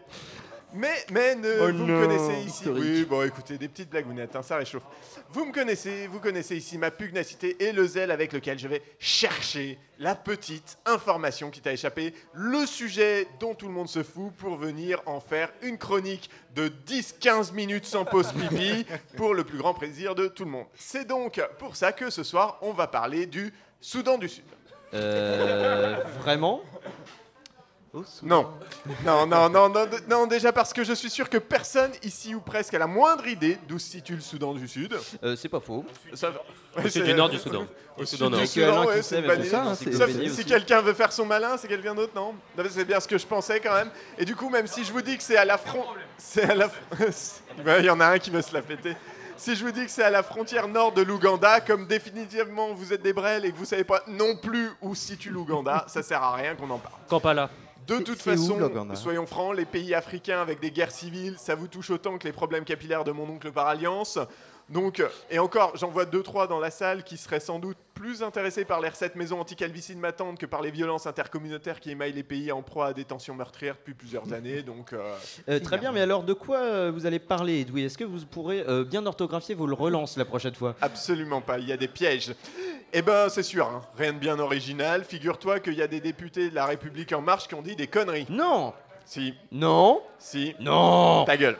Mais, mais ne- Oh vous non, me connaissez ici. historique. Oui, bon écoutez, des petites blagounettes, hein, ça réchauffe. Vous me connaissez, vous connaissez ici ma pugnacité et le zèle avec lequel je vais chercher la petite information qui t'a échappé, le sujet dont tout le monde se fout pour venir en faire une chronique de 10-15 minutes sans pause pipi pour le plus grand plaisir de tout le monde. C'est donc pour ça que ce soir, on va parler du Soudan du Sud. Euh, vraiment? Non, non, non, non, non, déjà parce que je suis sûr que personne ici ou presque a la moindre idée d'où se situe le Soudan du Sud. Euh, c'est pas faux. Ça va. Sud du nord du Soudan. Au sud Soudan du nord. Soudan, ouais, c'est mais pas c'est ça, hein, c'est Sauf si aussi. quelqu'un veut faire son malin, c'est quelqu'un d'autre, non Non, mais C'est bien ce que je pensais quand même. Et du coup, même si je vous dis que c'est à la front, c'est à la. Ouais, Il y en a un qui veut se la péter. Si je vous dis que c'est à la frontière nord de l'Ouganda, comme définitivement vous êtes des brels et que vous savez pas non plus où se situe l'Ouganda, ça sert à rien qu'on en parle. Kampala. De toute où, façon, soyons francs, les pays africains avec des guerres civiles, ça vous touche autant que les problèmes capillaires de mon oncle par alliance. Donc, et encore, j'en vois deux trois dans la salle qui seraient sans doute plus intéressés par les recettes maison anti-calvitie de ma tante que par les violences intercommunautaires qui émaillent les pays en proie à des tensions meurtrières depuis plusieurs années. Donc, euh, Euh, très bien, mais alors de quoi euh, vous allez parler, Edoui? Est-ce que vous pourrez euh, bien orthographier vos le relances la prochaine fois? Absolument pas, il y a des pièges. Eh ben, c'est sûr, hein, rien de bien original. Figure-toi qu'il y a des députés de la République En Marche qui ont dit des conneries. Non Si. Non Si. Non Ta gueule.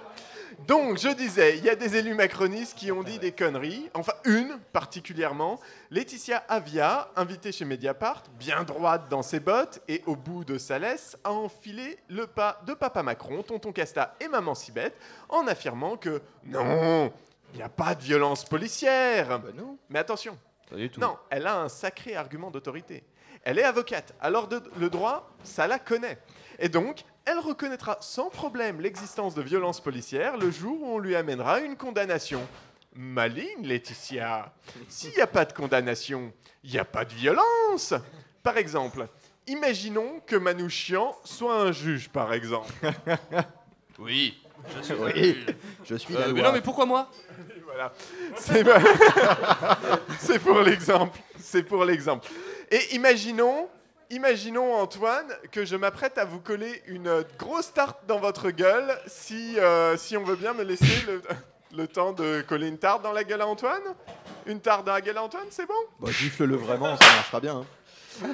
Donc, je disais, il y a des élus macronistes qui ont dit des conneries, enfin une particulièrement. Laetitia Avia, invitée chez Mediapart, bien droite dans ses bottes et au bout de sa laisse, a enfilé le pas de papa Macron, tonton Casta et maman Sibette en affirmant que non, il n'y a pas de violence policière. non. Mais attention, du tout. non, elle a un sacré argument d'autorité. Elle est avocate, alors de- le droit, ça la connaît. Et donc, elle reconnaîtra sans problème l'existence de violences policières le jour où on lui amènera une condamnation. Maligne, Laetitia. S'il n'y a pas de condamnation, il n'y a pas de violence. Par exemple, imaginons que Manouchian soit un juge, par exemple. Oui. Je suis Oui, je suis la Euh, mais non, mais pourquoi moi? Voilà. C'est pour l'exemple. C'est pour l'exemple. Et imaginons, imaginons Antoine que je m'apprête à vous coller une grosse tarte dans votre gueule. Si, euh, si on veut bien me laisser le, le temps de coller une tarte dans la gueule à Antoine. Une tarte dans la gueule à Antoine, c'est bon? Bah, gifle-le vraiment, ça marchera bien. hein.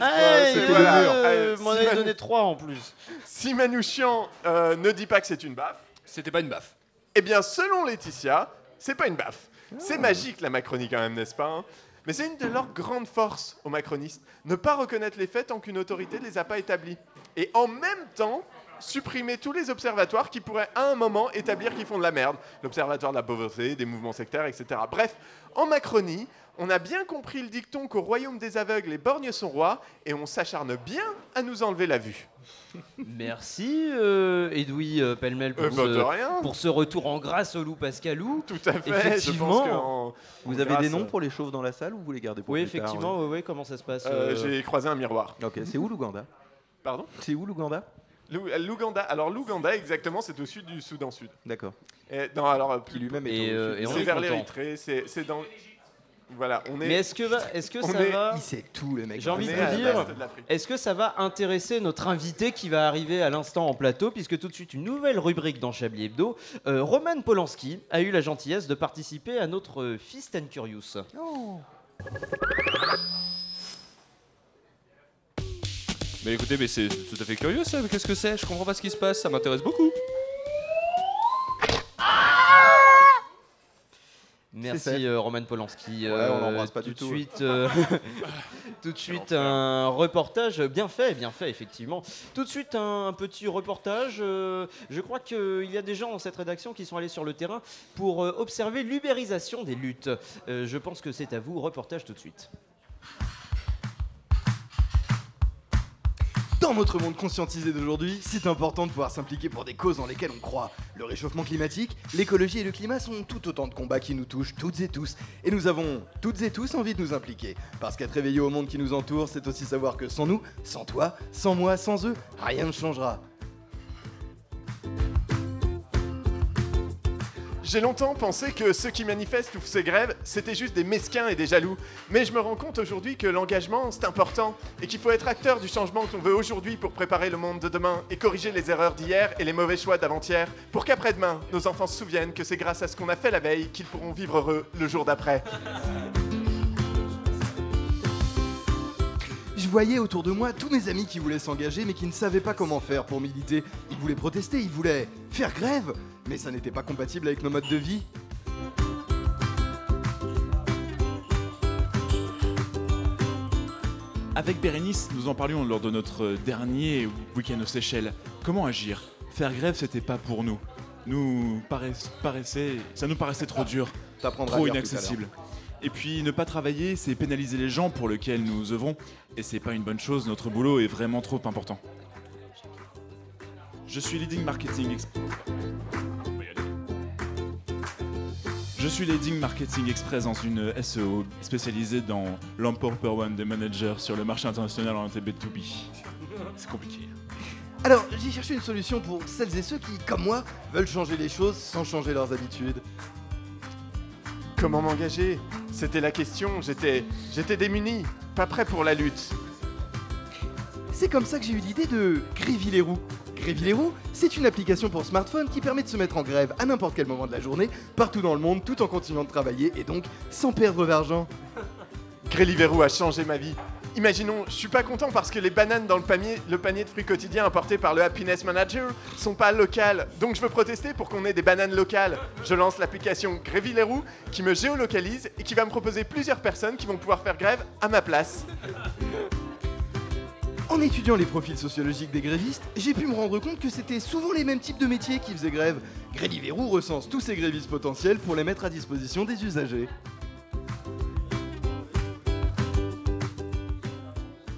Hey, c'était voilà, euh, m'en si donné trois en plus. Si Manouchian euh, ne dit pas que c'est une baffe, C'était pas une baffe. Eh bien, selon Laetitia, c'est pas une baffe. C'est magique la Macronie quand même, n'est-ce pas hein? Mais c'est une de leurs grandes forces aux macronistes, ne pas reconnaître les faits tant qu'une autorité ne les a pas établis. Et en même temps, supprimer tous les observatoires qui pourraient à un moment établir qu'ils font de la merde. L'observatoire de la pauvreté, des mouvements sectaires, etc. Bref, en Macronie, on a bien compris le dicton qu'au royaume des aveugles, les borgnes sont rois, et on s'acharne bien à nous enlever la vue. Merci, euh, Edoui euh, Pellemel, pour, Euh, bah, ce, rien. pour ce retour en grâce au loup Pascalou. Tout à fait, je Effectivement. Vous en avez des grâce, noms pour les chauves dans la salle ou vous les gardez pour Oui, plus tard, effectivement, ouais, ouais, comment ça se passe Euh, euh, J'ai croisé un miroir. Ok, c'est où l'Ouganda? Pardon? C'est où l'Ouganda? L'Ou- L'Ouganda. Alors l'Ouganda, exactement, c'est au sud du Soudan Sud. D'accord. Et- Non, alors euh, Qui lui-même est Et, au euh, sud. et on c'est est vers content. l'Érythrée, c'est c'est dans. Voilà, on est. Mais est-ce que, va, est-ce que on ça est- va Il sait tout, le mec. J'ai envie de est vous dire, est-ce que ça va intéresser notre invité qui va arriver à l'instant en plateau, puisque tout de suite une nouvelle rubrique dans Chablis Hebdo. Euh, Roman Polanski a eu la gentillesse de participer à notre euh, Fist and Curious. Mais écoutez, mais c'est tout à fait curieux ça. mais Qu'est-ce que c'est? Je comprends pas ce qui se passe. Ça m'intéresse beaucoup. Merci euh, Roman Polanski. Ouais, on l'embrasse pas tout du de tout. Suite, euh, tout de suite un reportage bien fait, bien fait effectivement. Tout de suite un petit reportage. euh, je crois qu'il y a des gens dans cette rédaction qui sont allés sur le terrain pour euh, observer l'ubérisation des luttes. Euh, je pense que c'est à vous. Reportage tout de suite. Dans notre monde conscientisé d'aujourd'hui, c'est important de pouvoir s'impliquer pour des causes dans lesquelles on croit. Le réchauffement climatique, l'écologie et le climat sont tout autant de combats qui nous touchent toutes et tous. Et nous avons toutes et tous envie de nous impliquer. Parce qu'être réveillé au monde qui nous entoure, c'est aussi savoir que sans nous, sans toi, sans moi, sans eux, rien ne changera. J'ai longtemps pensé que ceux qui manifestent ou ces grèves, c'était juste des mesquins et des jaloux. Mais je me rends compte aujourd'hui que l'engagement, c'est important et qu'il faut être acteur du changement qu'on veut aujourd'hui pour préparer le monde de demain et corriger les erreurs d'hier et les mauvais choix d'avant-hier pour qu'après-demain, nos enfants se souviennent que c'est grâce à ce qu'on a fait la veille qu'ils pourront vivre heureux le jour d'après. Je voyais autour de moi tous mes amis qui voulaient s'engager mais qui ne savaient pas comment faire pour militer. Ils voulaient protester, ils voulaient faire grève, mais ça n'était pas compatible avec nos modes de vie. Avec Bérénice, nous en parlions lors de notre dernier week-end aux Seychelles. Comment agir? Faire grève, c'était pas pour nous. Nous paraissait, ça nous paraissait trop dur, trop inaccessible. Et puis ne pas travailler, c'est pénaliser les gens pour lesquels nous œuvrons, et c'est pas une bonne chose. Notre boulot est vraiment trop important. Je suis leading marketing. ex- Je suis leading marketing express dans une SEO spécialisée dans l'empower one des managers sur le marché international en B2B. C'est compliqué. Alors, j'ai cherché une solution pour celles et ceux qui, comme moi, veulent changer les choses sans changer leurs habitudes. Comment m'engager? C'était la question, j'étais j'étais démuni, pas prêt pour la lutte. C'est comme ça que j'ai eu l'idée de Grévy les roues. Roues, c'est une application pour smartphone qui permet de se mettre en grève à n'importe quel moment de la journée, partout dans le monde, tout en continuant de travailler et donc sans perdre d'argent. Greliveroo a changé ma vie. Imaginons, je suis pas content parce que les bananes dans le panier, le panier de fruits quotidiens apporté par le Happiness Manager sont pas locales. Donc je veux protester pour qu'on ait des bananes locales. Je lance l'application Grévilerou qui me géolocalise et qui va me proposer plusieurs personnes qui vont pouvoir faire grève à ma place. En étudiant les profils sociologiques des grévistes, j'ai pu me rendre compte que c'était souvent les mêmes types de métiers qui faisaient grève. Gréliverou recense tous ces grévistes potentiels pour les mettre à disposition des usagers.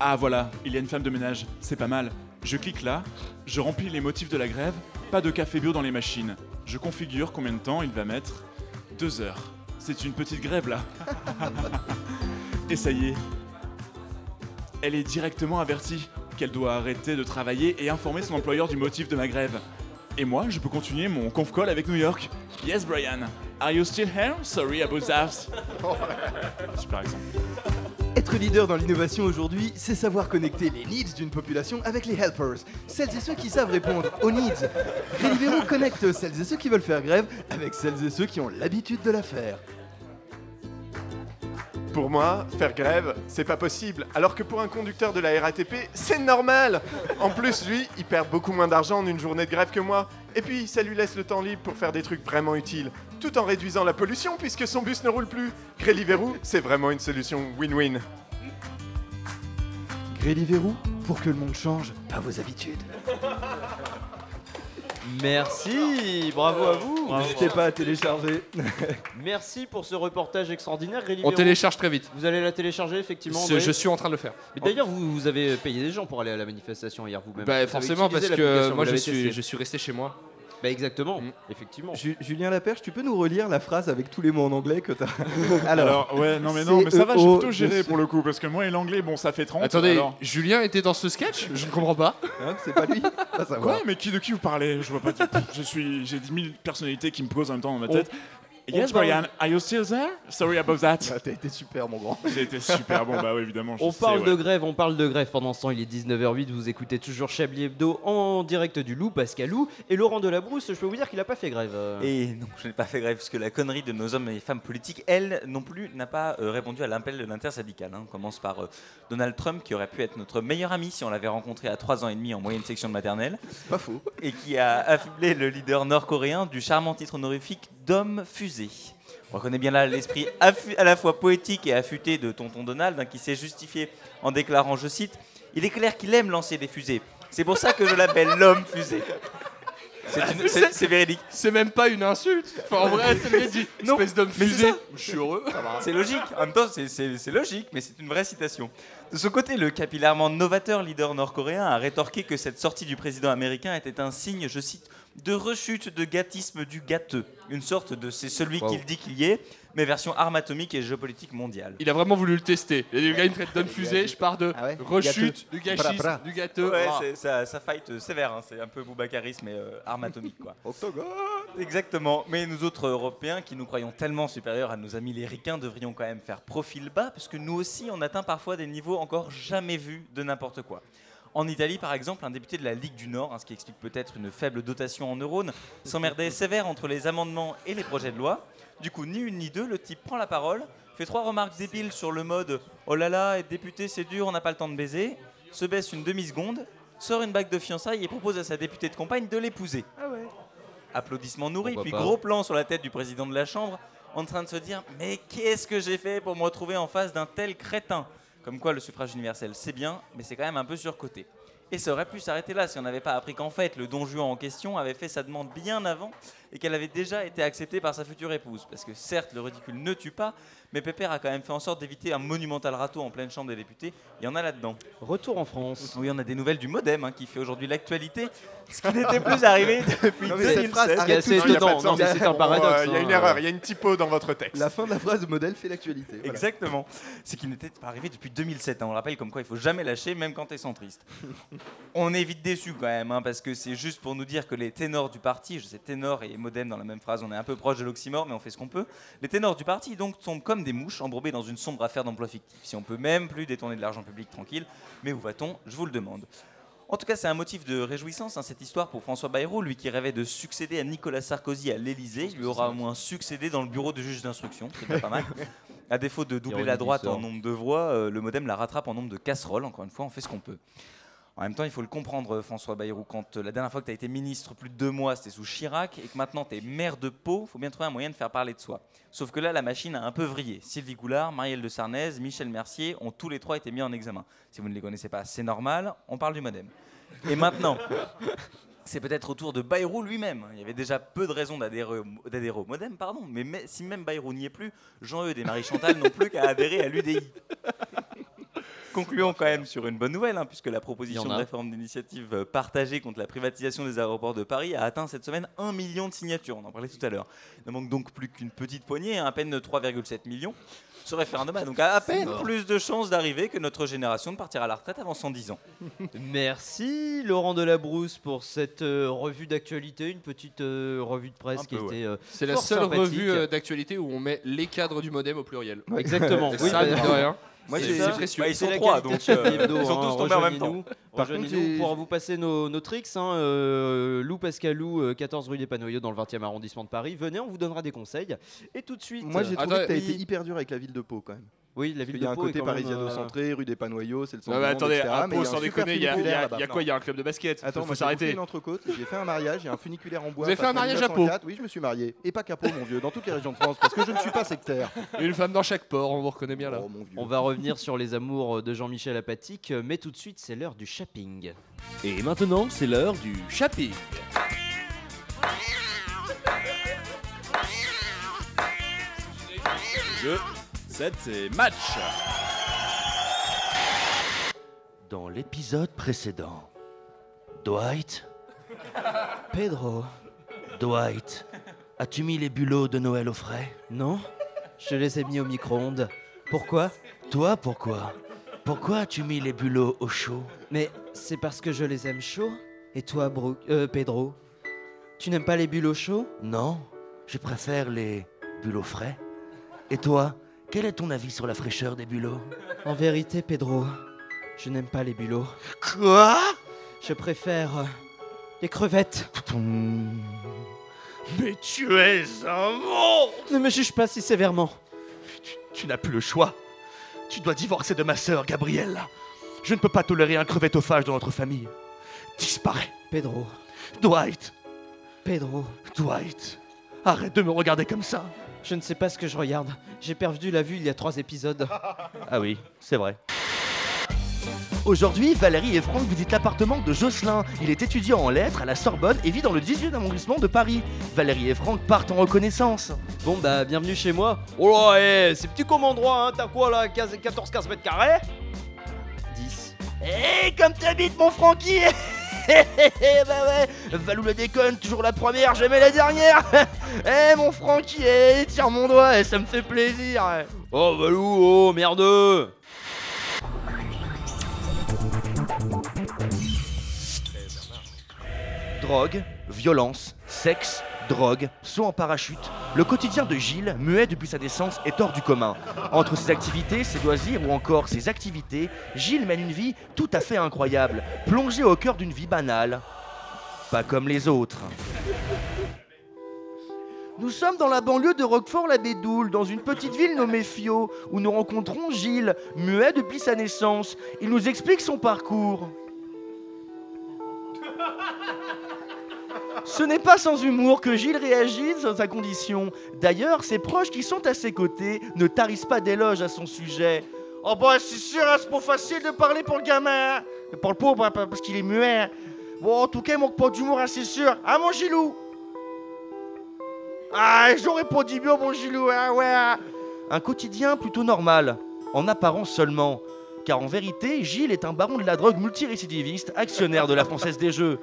Ah voilà, il y a une femme de ménage, c'est pas mal. Je clique là, je remplis les motifs de la grève, pas de café bio dans les machines. Je configure combien de temps il va mettre. Deux heures. C'est une petite grève là. Et ça y est. Elle est directement avertie qu'elle doit arrêter de travailler et informer son employeur du motif de ma grève. Et moi, je peux continuer mon conf call avec New York. Yes, Brian. Are you still here? Sorry about that. Super exemple. Être leader dans l'innovation aujourd'hui, c'est savoir connecter les needs d'une population avec les helpers, celles et ceux qui savent répondre aux needs. Gréliverou connecte celles et ceux qui veulent faire grève avec celles et ceux qui ont l'habitude de la faire. Pour moi, faire grève, c'est pas possible. Alors que pour un conducteur de la RATP, c'est normal. En plus, lui, il perd beaucoup moins d'argent en une journée de grève que moi. Et puis, ça lui laisse le temps libre pour faire des trucs vraiment utiles, tout en réduisant la pollution puisque son bus ne roule plus. Gréliverou, c'est vraiment une solution win-win. Gréliverou, pour que le monde change, pas vos habitudes. Merci, bravo à vous. N'hésitez pas à télécharger. Merci pour ce reportage extraordinaire. Réli On télécharge très vite. Vous allez la télécharger effectivement. C'est- André je suis en train de le faire. Mais d'ailleurs, vous, vous avez payé des gens pour aller à la manifestation hier vous-même. Bah, Vous avez forcément, utilisé parce que l'application, moi, vous je l'avez suis- testé. je suis resté chez moi. Bah exactement, effectivement. Ju- Julien Laperche, tu peux nous relire la phrase avec tous les mots en anglais que t'as Alors, ouais, non mais non, mais ça va, j'ai CEO plutôt géré pour le coup, parce que moi et l'anglais, bon, ça fait 30. Attendez, alors- Julien était dans ce sketch? Je ne comprends pas. Hein, c'est pas lui? Pas. Quoi? Mais qui de qui vous parlez? Je vois pas. Je suis, j'ai 10 000 personnalités qui me posent en même temps dans ma tête. on yes, parle- Brian, are you still there? Sorry about that. T'as été super, mon grand. J'ai été super bon, bah oui, évidemment. je On sais, parle de ouais. grève, on parle de grève. Pendant ce temps, il est 19h08. Vous écoutez toujours Chablis Hebdo en direct du Loup, Pascalou et Laurent Delabrousse. Je peux vous dire qu'il n'a pas fait grève. euh. Et non, je n'ai pas fait grève, parce que la connerie de nos hommes et femmes politiques, elle non plus, n'a pas euh, répondu à l'appel de l'intersyndical. hein. On commence par euh, Donald Trump, qui aurait pu être notre meilleur ami si on l'avait rencontré à 3 ans et demi en moyenne section de maternelle. Pas faux. Et qui a affublé le leader nord-coréen du charmant titre honorifique d'homme fusée. On reconnaît bien là l'esprit à la fois poétique et affûté de Tonton Donald, hein, qui s'est justifié en déclarant, je cite, Il est clair qu'il aime lancer des fusées. C'est pour ça que je l'appelle l'homme fusée. C'est c'est- c'est véridique. C'est même pas une insulte. Enfin, en vrai, le dit, espèce d'homme Mais c'est fusé. ça. Je suis heureux. C'est logique. En même temps, c'est- c'est c'est logique, mais c'est une vraie citation. De son côté, le capillairement novateur leader nord-coréen a rétorqué que cette sortie du président américain était un signe, je cite, de rechute de gâtisme du gâteux. Une sorte de c'est celui Wow. qu'il dit qu'il y est, mais version arme atomique et géopolitique mondiale. Il a vraiment voulu le tester. Il y a des gars, il me traite d'homme fusée, je pars de rechute, du gâchisme, Bra, bra. du gâteux. Ouais, Ah. ça, ça fight sévère, hein. c'est un peu Boubacaris, mais euh, arme atomique quoi. Exactement, mais nous autres Européens qui nous croyons tellement supérieurs à nos amis les ricains devrions quand même faire profil bas parce que nous aussi on atteint parfois des niveaux encore jamais vus de n'importe quoi. En Italie, par exemple, un député de la Ligue du Nord, hein, ce qui explique peut-être une faible dotation en neurones, s'emmerdait sévère entre les amendements et les projets de loi. Du coup, ni une ni deux, le type prend la parole, fait trois remarques débiles sur le mode Oh là là, être député c'est dur, on n'a pas le temps de baiser, se baisse une demi-seconde, sort une bague de fiançailles et propose à sa députée de campagne de l'épouser. Applaudissements nourris, Pourquoi puis pas. gros plan sur la tête du président de la Chambre, en train de se dire Mais qu'est-ce que j'ai fait pour me retrouver en face d'un tel crétin? Comme quoi, le suffrage universel, c'est bien, mais c'est quand même un peu surcoté. Et ça aurait pu s'arrêter là si on n'avait pas appris qu'en fait, le don Juan en question avait fait sa demande bien avant et qu'elle avait déjà été acceptée par sa future épouse. Parce que certes, le ridicule ne tue pas, mais Pépère a quand même fait en sorte d'éviter un monumental râteau en pleine chambre des députés. Il y en a là-dedans. Retour en France. Oui, on a des nouvelles du modem hein, qui fait aujourd'hui l'actualité, ce qui n'était plus arrivé depuis Non, mais cette 2016. phrase, arrête tout de Non, il y a suite. pas de sens. c'est un paradoxe, Il y a hein. une erreur, il y a une typo dans votre texte. La fin de la phrase modèle fait l'actualité. voilà. Exactement. C'est qui n'était pas arrivé depuis 2007. hein. On le rappelle comme quoi il faut jamais lâcher, même quand t'es centriste. on est vite déçus quand même, hein, parce que c'est juste pour nous dire que les ténors du parti, je sais ténor et modem dans la même phrase, on est un peu proche de l'oxymore, mais on fait ce qu'on peut. Les ténors du parti donc tombent comme des mouches embourbées dans une sombre affaire d'emploi fictif. Si on peut même plus détourner de l'argent public tranquille, mais où va-t-on? Je vous le demande. En tout cas, c'est un motif de réjouissance, hein, cette histoire pour François Bayrou, lui qui rêvait de succéder à Nicolas Sarkozy à l'Élysée. Il lui aura au moins succédé dans le bureau du juge d'instruction, c'est pas mal. À défaut de doubler la droite en nombre de voix, euh, le modem la rattrape en nombre de casseroles. Encore une fois, on fait ce qu'on peut. En même temps, il faut le comprendre, euh, François Bayrou, quand euh, la dernière fois que tu as été ministre plus de deux mois, c'était sous Chirac, et que maintenant tu es maire de Pau, il faut bien trouver un moyen de faire parler de soi. Sauf que là, la machine a un peu vrillé. Sylvie Goulard, Marielle de Sarnez, Michel Mercier ont tous les trois été mis en examen. Si vous ne les connaissez pas, c'est normal, on parle du modem. Et maintenant, c'est peut-être au tour de Bayrou lui-même. Il y avait déjà peu de raisons d'adhérer au, modem, pardon, mais, si même Bayrou n'y est plus, Jean-Eudes et Marie Chantal n'ont plus qu'à adhérer à l'UDI. Concluons quand même sur une bonne nouvelle, hein, puisque la proposition de réforme d'initiative euh, partagée contre la privatisation des aéroports de Paris a atteint cette semaine 1 million de signatures. On en parlait tout à l'heure. Il ne manque donc plus qu'une petite poignée, hein, à peine 3,7 millions. Ce référendum a donc à peine plus de chances d'arriver que notre génération de partir à la retraite avant 110 ans. Merci Laurent Delabrousse pour cette euh, revue d'actualité, une petite euh, revue de presse Un qui peu, ouais. était euh, C'est la fort seule sympathique. revue euh, d'actualité où on met les cadres du modem au pluriel. Exactement. Oui, ça, bah, mine de rien. Moi, c'est j'ai- c'est précieux. Bah, ils sont la trois, donc euh, Hebdo, ils sont hein, tous tombés en même temps. Par contre, pour vous passer nos, nos tricks. Hein, euh, Lou Pascalou, euh, 14 rue des Panoyaux dans le 20e arrondissement de Paris. Venez, on vous donnera des conseils. Et tout de suite. Moi, j'ai euh, trouvé que t'as été hyper dur avec la ville de Pau quand même. Oui, la ville Il y a de un Pau côté parisiano-centré, rue des Panoyaux, c'est le centre Non, mais attendez, à Pau, il y a sans déconner, il y a, quoi Il y a un club de basket? Attends, faut j'ai s'arrêter. une entrecôte, j'ai fait un mariage, il y a un funiculaire en bois. Vous avez fait un mariage à à Pau? 1904. Oui, je me suis marié. Et pas qu'à Pau, mon vieux, dans toutes les régions de France, parce que je ne suis pas sectaire. Une femme dans chaque port, on vous reconnaît bien là. Oh, mon vieux. On va revenir sur les amours de Jean-Michel Apathique, mais tout de suite, c'est l'heure du shopping. Et maintenant, c'est l'heure du shopping. Jeu, 7 et match. Dans l'épisode précédent, Dwight, Pedro, Dwight, as-tu mis les bulots de Noël au frais? Non Je les ai mis au micro-ondes. Pourquoi? Toi, pourquoi? Pourquoi as-tu mis les bulots au chaud? Mais c'est parce que je les aime chauds. Et toi, Brooke, euh, Pedro Tu n'aimes pas les bulots chauds? Non, je préfère les bulots frais. Et toi, quel est ton avis sur la fraîcheur des bulots En vérité, Pedro, je n'aime pas les bulots. Quoi? Je préfère euh, les crevettes. Mais tu es un monstre Ne me juge pas si sévèrement. Tu n'as plus le choix. Tu dois divorcer de ma sœur, Gabrielle. Je ne peux pas tolérer un crevetophage dans notre famille. Disparais. Pedro, Dwight, Pedro, Dwight. Arrête de me regarder comme ça. Je ne sais pas ce que je regarde. J'ai perdu la vue il y a trois épisodes. Ah oui, c'est vrai. Aujourd'hui, Valérie et Franck visitent l'appartement de Jocelyn. Il est étudiant en lettres à la Sorbonne et vit dans le 18e arrondissement de Paris. Valérie et Franck partent en reconnaissance. Bon bah bienvenue chez moi. Oh là, eh, c'est petit comme endroit, hein. T'as quoi là 14-15 mètres carrés? 10. Hé, comme t'habites mon Francky Bah ouais, Valou le déconne, toujours la première, jamais la dernière. Eh mon Francky, eh, tire mon doigt, eh, ça me fait plaisir. Oh Valou, oh merde. Drogue, violence, sexe, drogue, saut en parachute. Le quotidien de Gilles, muet depuis sa naissance, est hors du commun. Entre ses activités, ses loisirs ou encore ses activités, Gilles mène une vie tout à fait incroyable, plongé au cœur d'une vie banale. Pas comme les autres. Nous sommes dans la banlieue de Roquefort-la-Bédoule, dans une petite ville nommée Fio, où nous rencontrons Gilles, muet depuis sa naissance. Il nous explique son parcours. Ce n'est pas sans humour que Gilles réagit dans sa condition. D'ailleurs, ses proches qui sont à ses côtés ne tarissent pas d'éloges à son sujet. Oh bah c'est sûr, hein, c'est pas facile de parler pour le gamin. hein. Pour le pauvre, hein, parce qu'il est muet. Bon, en tout cas, il manque pas d'humour, c'est sûr. Ah mon Gilou? Ah, j'aurais pas dit mieux, mon Gilou, hein, ouais. Un quotidien plutôt normal, en apparence seulement. Car en vérité, Gilles est un baron de la drogue multirécidiviste, actionnaire de la Française des Jeux.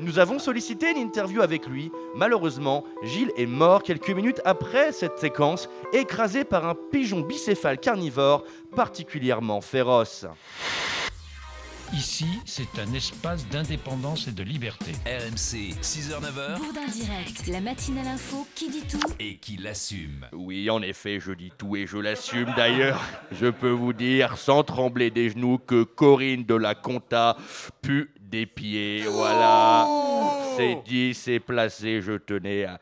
Nous avons sollicité une interview avec lui. Malheureusement, Gilles est mort quelques minutes après cette séquence, écrasé par un pigeon bicéphale carnivore particulièrement féroce. Ici, c'est un espace d'indépendance et de liberté. RMC, 6h-9h, Bourdin direct, la matinale info qui dit tout. et qui l'assume. Oui, en effet, je dis tout et je l'assume d'ailleurs. Je peux vous dire sans trembler des genoux que Corinne de la Conta pue des pieds. Voilà. C'est dit, c'est placé, je tenais à,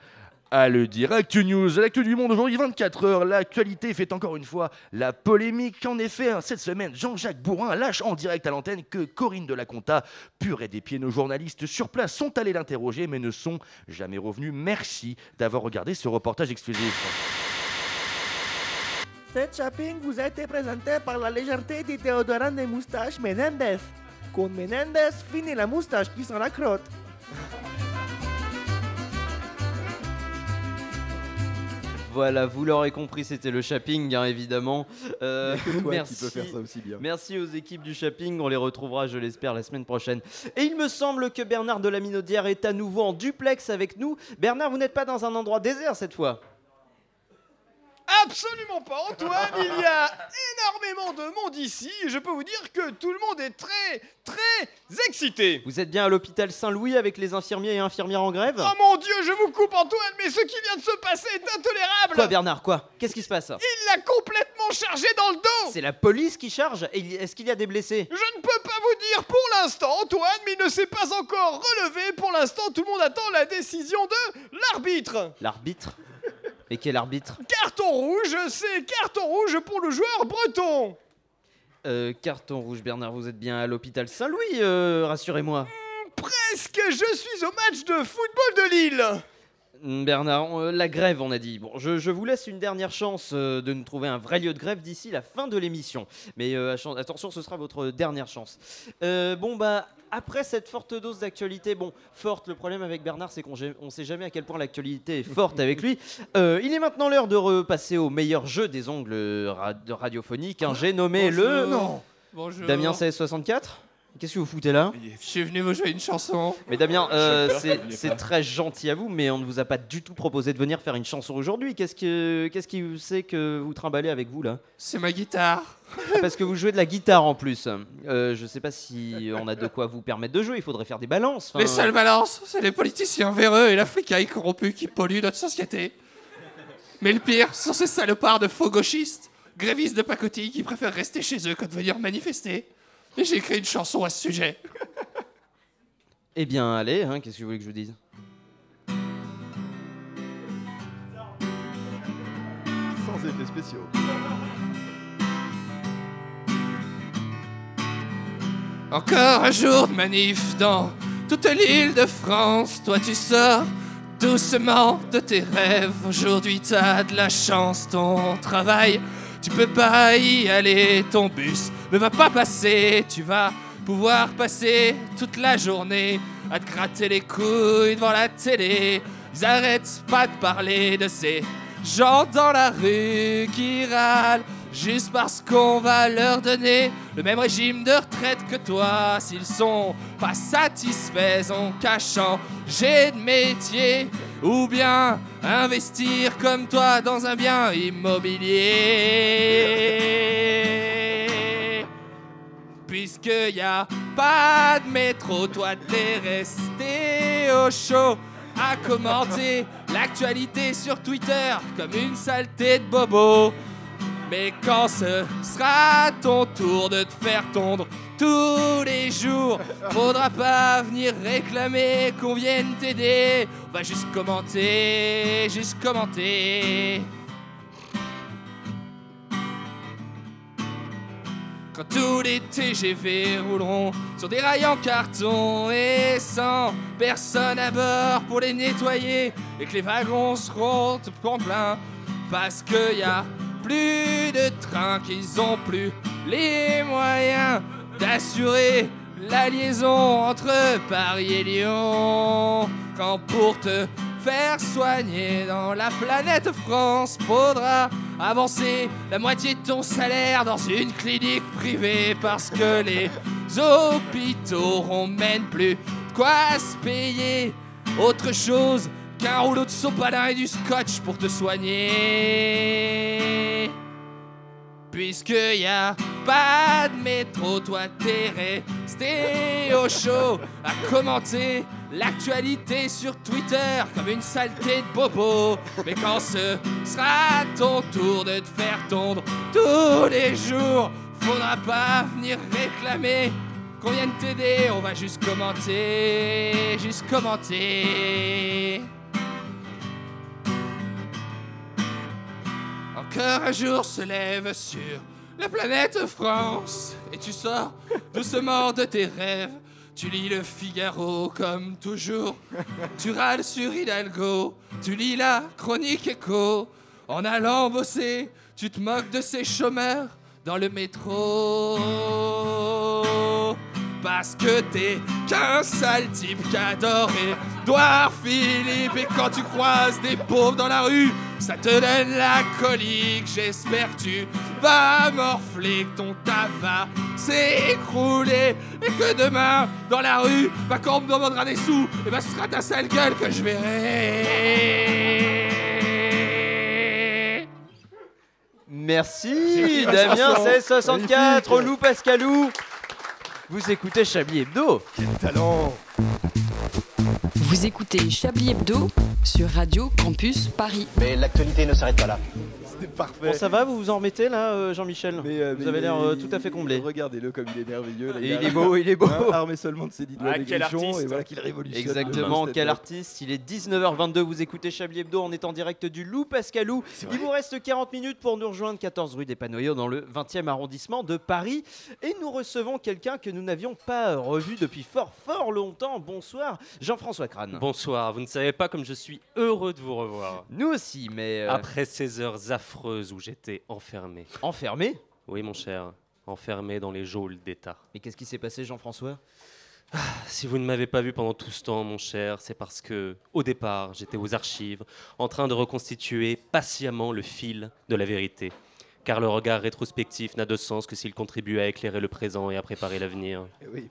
à le dire. Actu News, l'actu du monde aujourd'hui, 24 heures. L'actualité fait encore une fois la polémique. En effet, hein, cette semaine, Jean-Jacques Bourrin lâche en direct à l'antenne que Corinne de la Conta purait des pieds. Nos journalistes sur place sont allés l'interroger, mais ne sont jamais revenus. Merci d'avoir regardé ce reportage exclusif. Cette shopping vous a été présenté par la légèreté du déodorant des moustaches Menendez. Con Menendez, fini la moustache qui sent la crotte. Voilà, vous l'aurez compris, c'était le shopping, hein, évidemment. Euh, qui merci. peux faire ça aussi bien. Merci aux équipes du shopping, on les retrouvera, je l'espère, la semaine prochaine. Et il me semble que Bernard de la Minaudière est à nouveau en duplex avec nous. Bernard, vous n'êtes pas dans un endroit désert cette fois? Absolument pas, Antoine. Il y a énormément de monde ici et je peux vous dire que tout le monde est très, très excité. Vous êtes bien à l'hôpital Saint-Louis avec les infirmiers et infirmières en grève? Oh mon dieu, je vous coupe, Antoine, mais ce qui vient de se passer est intolérable. Quoi, Bernard Quoi? Qu'est-ce qui se passe? Il l'a complètement chargé dans le dos. C'est la police qui charge Et Est-ce qu'il y a des blessés? Je ne peux pas vous dire pour l'instant, Antoine, mais il ne s'est pas encore relevé. Pour l'instant, tout le monde attend la décision de l'arbitre. L'arbitre? Et quel arbitre Carton rouge, c'est carton rouge pour le joueur breton. Euh, carton rouge, Bernard, vous êtes bien à l'hôpital Saint-Louis, euh, rassurez-moi. Presque, je suis au match de football de Lille. Hmm, Bernard, euh, la grève, on a dit. Bon, je, je vous laisse une dernière chance euh, de nous trouver un vrai lieu de grève d'ici la fin de l'émission. Mais euh, attention, ce sera votre dernière chance. Bon, bah, après cette forte dose d'actualité, bon, forte, le problème avec Bernard, c'est qu'on ne sait jamais à quel point l'actualité est forte avec lui. Euh, il est maintenant l'heure de repasser au meilleur jeu des ongles ra- radiophoniques. hein. J'ai nommé le. Non. Bonjour. Damien 1664 Qu'est-ce que vous foutez là Je suis venu vous jouer une chanson. mais Damien, euh, c'est très gentil à vous, mais on ne vous a pas du tout proposé de venir faire une chanson aujourd'hui. Qu'est-ce que qu'est-ce qui vous- c'est que vous trimballez avec vous là C'est ma guitare. Parce que vous jouez de la guitare en plus. Euh, je sais pas si on a de quoi vous permettre de jouer. Il faudrait faire des balances. Les seules balances, c'est les politiciens véreux et l'Africaille corrompu qui polluent notre société. Mais le pire, ce sont ces salopards de faux gauchistes, grévistes de pacotille qui préfèrent rester chez eux que de venir manifester. Et j'ai écrit une chanson à ce sujet. Eh bien, allez. hein, Qu'est-ce que vous voulez que je vous dise? Sans effets spéciaux. Encore un jour de manif dans toute l'île de France. Toi, tu sors doucement de tes rêves. Aujourd'hui, t'as de la chance, ton travail. Tu peux pas y aller, ton bus ne va pas passer. Tu vas pouvoir passer toute la journée à te gratter les couilles devant la télé. Ils arrêtent pas de parler de ces gens dans la rue qui râlent juste parce qu'on va leur donner le même régime de retraite que toi. S'ils sont pas satisfaits en cachant j'ai de métier ou bien investir comme toi dans un bien immobilier. Puisque y a pas de métro toi t'es resté au chaud. À commenter l'actualité sur Twitter comme une saleté de bobo. Mais quand ce sera ton tour de te faire tondre tous les jours, faudra pas venir réclamer qu'on vienne t'aider. On va juste commenter, juste commenter. Quand tous les TGV rouleront sur des rails en carton et sans personne à bord pour les nettoyer et que les wagons seront tout plein parce qu'il y a plus de trains qu'ils ont plus les moyens d'assurer la liaison entre Paris et Lyon. Quand pour te faire soigner dans la planète France, faudra avancer la moitié de ton salaire dans une clinique privée parce que les hôpitaux auront même plus de quoi se payer autre chose qu'un rouleau de sopalin et du scotch pour te soigner. Puisque y a pas de métro, toi t'es resté au chaud à commenter l'actualité sur Twitter comme une saleté de bobo. Mais quand ce sera ton tour de te faire tondre tous les jours, faudra pas venir réclamer qu'on vienne t'aider. On va juste commenter, juste commenter. Encore un jour se lève sur la planète France et tu sors doucement de tes rêves. Tu lis le Figaro comme toujours. Tu râles sur Hidalgo. Tu lis la chronique écho. En allant bosser, tu te moques de ces chômeurs dans le métro. Parce que t'es qu'un sale type qu'adore Edouard Philippe. Et quand tu croises des pauvres dans la rue, ça te donne la colique. J'espère que tu vas morfler, que ton tabac s'est écroulé. Et que demain, dans la rue, bah, quand on me demandera des sous, et bah, ce sera ta sale gueule que je verrai. Merci Damien 1664, Lou Pascalou. Vous écoutez Chablis Hebdo. Quel talent Vous écoutez Chablis Hebdo sur Radio Campus Paris. Mais l'actualité ne s'arrête pas là. C'est parfait. Bon, ça va, vous vous en remettez là, euh, Jean-Michel Mais, euh, Vous mais avez il l'air est- euh, tout à fait comblé. Regardez-le comme il est merveilleux. là, Et a- il est beau, il est beau. Hein, armé seulement de ses dix doigts Ah, quel artiste. Et voilà qu'il révolutionne. Exactement, quel artiste. Il est 19h22, vous écoutez Chablis Hebdo, on est en direct du Loup Pascalou. Il vous reste 40 minutes pour nous rejoindre 14 rue des Panoyaux dans le 20e arrondissement de Paris. Et nous recevons quelqu'un que nous n'avions pas revu depuis fort fort longtemps. Bonsoir, Jean-François Crane. Bonsoir, vous ne savez pas comme je suis heureux de vous revoir. Nous aussi, mais... euh, Après ces heures affreuses où j'étais enfermé. Enfermé Oui, mon cher, enfermé dans les geôles d'État. Mais qu'est-ce qui s'est passé, Jean-François? Si vous ne m'avez pas vu pendant tout ce temps, mon cher, c'est parce que, au départ, j'étais aux archives, en train de reconstituer patiemment le fil de la vérité. Car le regard rétrospectif n'a de sens que s'il contribue à éclairer le présent et à préparer l'avenir. Eh oui.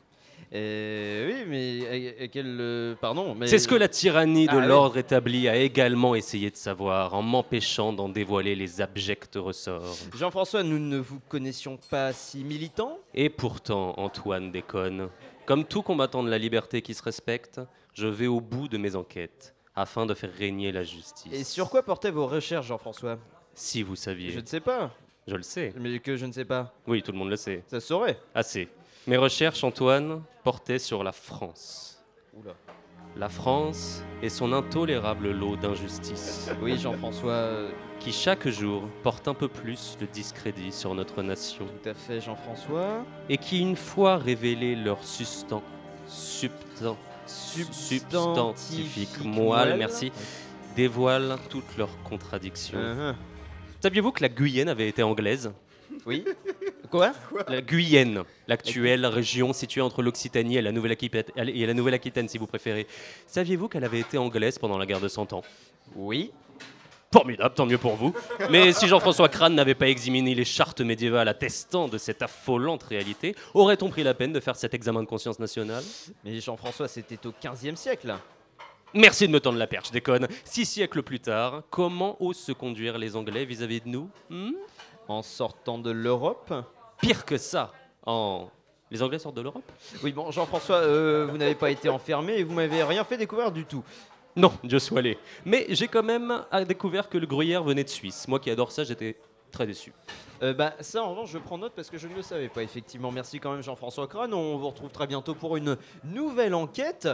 Euh, oui, mais à- à quel, euh, pardon, mais C'est ce que la tyrannie de Ah, oui. l'ordre établi a également essayé de savoir, en m'empêchant d'en dévoiler les abjects ressorts. Jean-François, nous ne vous connaissions pas si militant. Et pourtant, Antoine déconne. Comme tout combattant de la liberté qui se respecte, je vais au bout de mes enquêtes, afin de faire régner la justice. Et sur quoi portaient vos recherches, Jean-François? Si vous saviez. Je ne sais pas. Je le sais. Mais que je ne sais pas. Oui, tout le monde le sait. Ça se saurait. Assez. Mes recherches, Antoine, portaient sur la France. Oula. La France et son intolérable lot d'injustice. Oui, Jean-François. euh, Qui chaque jour porte un peu plus le discrédit sur notre nation. Tout à fait, Jean-François. Et qui, une fois révélé leur sustan, subtan, substantifique moelle, merci, dévoilent toutes leurs contradictions. Uh-huh. Saviez-vous que la Guyenne avait été anglaise? Oui. Quoi La Guyenne, l'actuelle région située entre l'Occitanie et la Nouvelle-Aquitaine, et la Nouvelle-Aquitaine, si vous préférez. Saviez-vous qu'elle avait été anglaise pendant la guerre de Cent Ans? Oui. Formidable, tant mieux pour vous. Mais si Jean-François Crane n'avait pas examiné les chartes médiévales attestant de cette affolante réalité, aurait-on pris la peine de faire cet examen de conscience nationale? Mais Jean-François, c'était au 15e siècle. Merci de me tendre la perche, je déconne. Six siècles plus tard, comment osent se conduire les Anglais vis-à-vis de nous? Hmm? En sortant de l'Europe? Pire que ça, en... Les Anglais sortent de l'Europe Oui, bon, Jean-François, euh, vous n'avez pas été enfermé et vous m'avez rien fait découvrir du tout. Non, Dieu soit allé. Mais j'ai quand même découvert que le gruyère venait de Suisse. Moi qui adore ça, j'étais très déçu. Euh, bah, ça, en revanche, je prends note parce que je ne le savais pas, effectivement. Merci quand même, Jean-François Crane. On vous retrouve très bientôt pour une nouvelle enquête.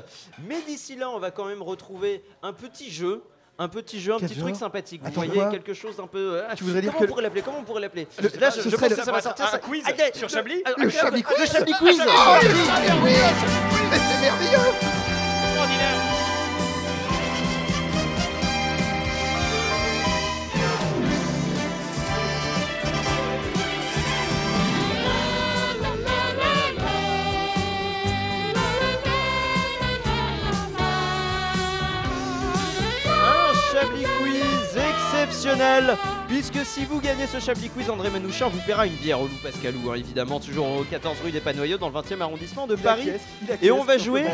Mais d'ici là, on va quand même retrouver un petit jeu. Un petit jeu, un petit truc sympathique. Vous voyez quoi quelque chose d'un peu. euh, Tu voudrais dire comment que- on pourrait l'appeler Comment on pourrait l'appeler Le- Là, je, pense le- que ça va sortir. un ça- quiz Ah, sur Chablis ah, Le ah, Chablis ah, quiz Le Chablis Ah, quiz Ah, Ah, Mais c'est merveilleux exceptionnel Puisque si vous gagnez ce Chablis Quiz, André Manouchian vous paiera une bière au Loup Pascalou, hein, évidemment, toujours au 14 rue des Panoyaux dans le 20e arrondissement de Paris. Et on va jouer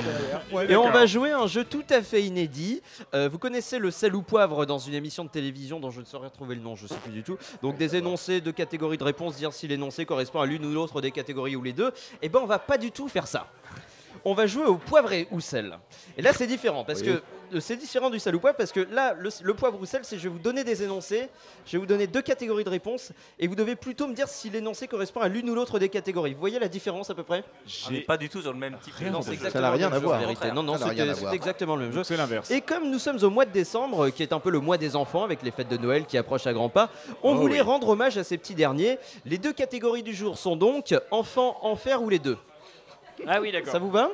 et on va jouer un jeu tout à fait inédit. Euh, vous connaissez le sel ou poivre dans une émission de télévision dont je ne saurais retrouver le nom, je sais plus du tout. Donc des énoncés de catégories de réponses, dire si l'énoncé correspond à l'une ou l'autre des catégories ou les deux. Et ben on va pas du tout faire ça. On va jouer au poivre et ou sel. Et là c'est différent parce Oui. que c'est différent du sel ou poivre parce que là le, le poivre ou sel c'est je vais vous donner des énoncés, je vais vous donner deux catégories de réponses et vous devez plutôt me dire si l'énoncé correspond à l'une ou l'autre des catégories. Vous voyez la différence à peu près? On n'est pas du tout sur le même type non, de c'est jeu. exactement le même jeu, en vérité. Non, non, Ça n'a rien à voir. c'était exactement le même jeu. C'est l'inverse. Et comme nous sommes au mois de décembre, euh, qui est un peu le mois des enfants avec les fêtes de Noël qui approchent à grands pas, on Oh voulait oui. rendre hommage à ces petits derniers. Les deux catégories du jour sont donc enfants, enfer ou les deux? Ah oui, d'accord. Ça vous va?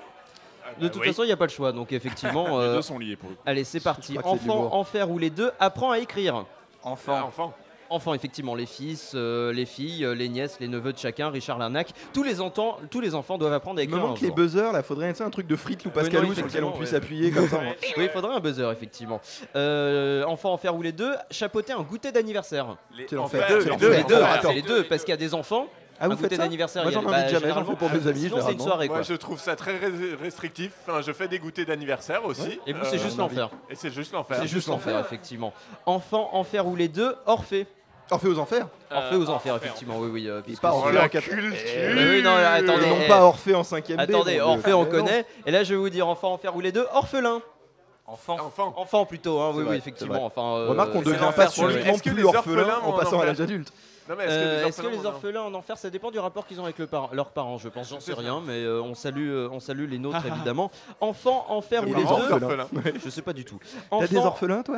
De toute oui. façon, il n'y a pas le choix, donc effectivement. Les euh, deux sont liés pour le coup. Allez, c'est parti. Enfant, enfer ou les deux, apprends à écrire. Enfant. Enfant. Enfants, effectivement, les fils, euh, les filles, euh, les nièces, les neveux de chacun, Richard Larnac. Tous les, enfants, tous les enfants doivent apprendre à Il me écrire. un manque les jour. buzzers là, faudrait un truc de frites ou Pascalou sur lequel on puisse ouais. appuyer comme ça. Oui, il faudrait un buzzer, effectivement. Euh, enfant, enfer ou les deux, chapeauter un goûter d'anniversaire. Les deux, les deux, les deux, parce qu'il y a des enfants. Ah, un vous faites goûter ça d'anniversaire. Moi, j'en bah, invite jamais, j'en fais pour mes amis, Sinon, c'est une généralement. soirée, quoi. Moi, je trouve ça très restrictif. Enfin, je fais des goûters d'anniversaire aussi. Et vous, c'est Euh, juste l'enfer. Et c'est juste l'enfer. C'est juste l'enfer, effectivement. Enfant, enfer ou les deux, Orphée. Orphée aux enfers Orphée aux enfers, effectivement, oui, oui. euh, puisque pas c'est- Orphée en 4 culture. Eh oui, non, attendez. Et non eh, pas Orphée en 5ème Attendez, Orphée, on connaît. Et là, je vais vous dire enfant, enfer ou les deux, orphelin. Enfant. Enfant. Enfant plutôt, hein, C'est oui, vrai, oui, c'est effectivement. Enfin, euh, Remarque qu'on c'est devient pas que plus les orphelin orphelins en passant à l'âge adulte. Est-ce que Euh, les orphelins en- orphelins en enfer, ça dépend du rapport qu'ils ont avec le par- leurs parents, je pense. J'en sais rien, mais euh, on, salue, euh, on salue les nôtres, évidemment. Enfants, enfer ou les orphelins. Je sais pas du tout. T'as des Enfants- orphelins toi?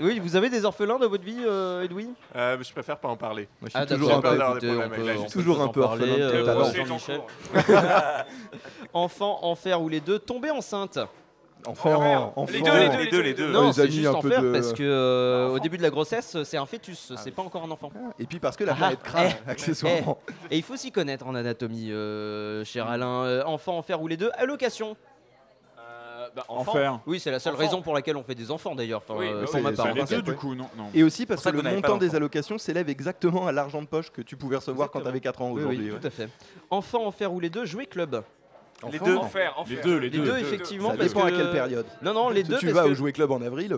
Oui, vous avez des orphelins dans votre vie, euh, Edwin? Euh, Je préfère pas en parler. Moi je Ah, suis toujours un peu écoutez, on peut- on peut Toujours un peu orphelin de euh, tout à l'heure. C'est en Jean-Michel. cours. Enfant, enfer ou les deux, tomber enceinte. Enfant, enfant. Les deux, les deux, Les deux, les deux. Non, les c'est amis, juste un peu enfer de- parce que euh, au début de la grossesse, c'est un fœtus, c'est pas encore un enfant. Et puis parce que la Ah, planète crame, eh, accessoirement. Et il faut s'y connaître en anatomie, euh, cher Alain. Euh, enfant, enfer ou les deux, allocation. Bah, enfant. Enfer. Oui, c'est la seule Enfant. raison pour laquelle on fait des enfants d'ailleurs. Enfin, Oui, euh, bah pour oui, ma part. les deux du coup, non, non. Et aussi parce que que le montant des allocations s'élève exactement à l'argent de poche que tu pouvais recevoir quand Exactement. t'avais 4 ans Oui, aujourd'hui. oui, ouais. tout à fait. Enfant, enfer ou les deux, jouer club. Les deux. non. Enfer, enfer. Les deux, les Les deux. deux, effectivement, Ça parce dépend à que- quelle période. Non, non, les Si deux. tu parce vas que- au Jouet Club en avril,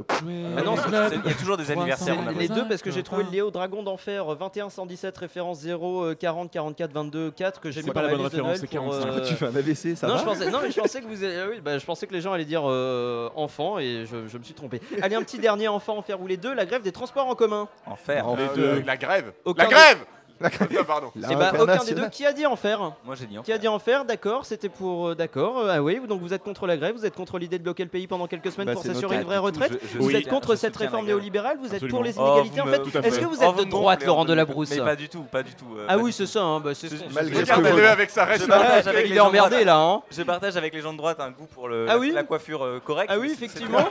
Ah non, c'est- Il y a toujours des anniversaires. en les deux parce que j'ai trouvé le Léo Dragon d'Enfer 21 117 référence 0 euh, 40 44 22 4 que j'ai C'est mis pas la bonne référence, Noël c'est pour, 45. euh, tu fais un AVC, ça non, va je pensais, non, mais je pensais que vous, allez- oui, bah, je pensais que les gens allaient dire euh, enfant et je, je me suis trompé. Allez, un petit dernier enfant, enfer ou les deux, la grève des transports en commun. Enfer. En Euh, deux. La grève. La grève pardon. Eh bah, aucun des deux. Qui a dit en faire Moi j'ai dit en Qui a dit en faire D'accord, c'était pour. euh, D'accord. euh, ah oui, donc vous êtes contre la grève, vous êtes contre l'idée de bloquer le pays pendant quelques semaines Bah, pour c'est s'assurer une vraie tout, retraite. je- je vous êtes contre je cette soutiens la réforme grève. néolibérale, vous êtes Absolument. pour les Oh, inégalités vous en me- fait. tout à fait. Est-ce que vous Oh, êtes de me droite, Laurent en Delabrousse Mais pas du tout, pas du tout. euh, Ah pas oui, du c'est ça. hein, bah, c'est ce Je- qu'on- je- Malgré je- ce que regardez-le vous- avec sa reste. Je Je partage partage avec Il les est gens de emmerdé droite. là. hein. Je partage avec les gens de droite un goût pour le, Ah la- oui la coiffure euh, correcte. Ah oui, mais c'est- effectivement.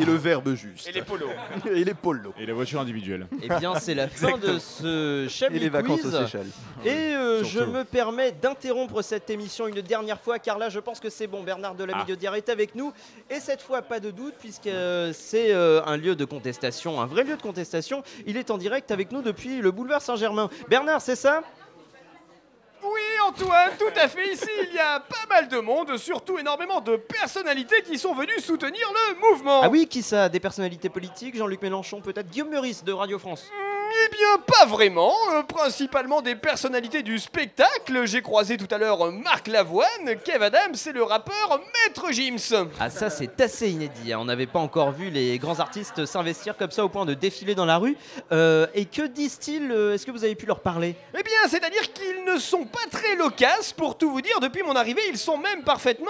Et le verbe juste. Et les polos. Et les polos. Et la voiture individuelle. Eh bien, c'est la fin de ce Chablis Et les vacances Quiz. aux Seychelles. Et euh, je me permets d'interrompre cette émission une dernière fois, car là, je pense que c'est bon. Bernard de la Ah. Est avec nous. Et cette fois, pas de doute, puisque euh, c'est euh, un lieu de contestation, un vrai lieu de contestation. Il est en direct avec nous depuis le boulevard Saint-Germain. Bernard, c'est ça? Oui, Antoine, tout à fait. Ici, il y a pas mal de monde, surtout énormément de personnalités qui sont venues soutenir le mouvement. Ah oui, qui ça? Des personnalités politiques Jean-Luc Mélenchon, peut-être Guillaume Meurice de Radio France Eh bien, pas vraiment. euh, principalement des personnalités du spectacle. J'ai croisé tout à l'heure Marc Lavoine, Kev Adams et le rappeur Maître Gims. Ah ça c'est assez inédit, hein. on n'avait pas encore vu les grands artistes s'investir comme ça au point de défiler dans la rue. Euh, et que disent-ils euh, Est-ce que vous avez pu leur parler? Eh bien, c'est-à-dire qu'ils ne sont pas très loquaces. Pour tout vous dire, depuis mon arrivée, ils sont même parfaitement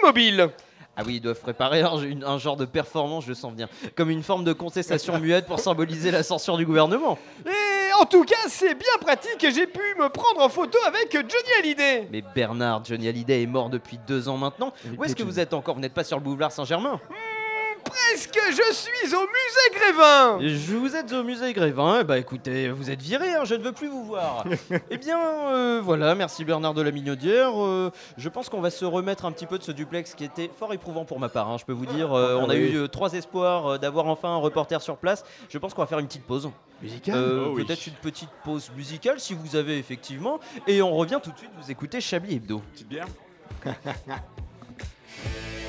immobiles. Ah oui, ils doivent préparer un, genre de performance, je sens bien, comme une forme de contestation muette pour symboliser la censure du gouvernement. Et en tout cas, c'est bien pratique et j'ai pu me prendre en photo avec Johnny Hallyday. Mais Bernard, Johnny Hallyday est mort depuis deux ans maintenant. Où est-ce que vous êtes encore? Vous n'êtes pas sur le boulevard Saint-Germain? Presque, je suis au musée Grévin? Je vous êtes au musée Grévin, eh bah écoutez, vous êtes viré, hein, je ne veux plus vous voir. eh bien, euh, voilà, merci Bernard de la Mignaudière. Euh, je pense qu'on va se remettre un petit peu de ce duplex qui était fort éprouvant pour ma part, hein, je peux vous dire. Euh, on a oui. eu euh, trois espoirs euh, d'avoir enfin un reporter sur place. Je pense qu'on va faire une petite pause. Musicale? Euh, Oh oui. Peut-être une petite pause musicale si vous avez effectivement. Et on revient tout de suite, vous écoutez Chablis Hebdo. Petite bière?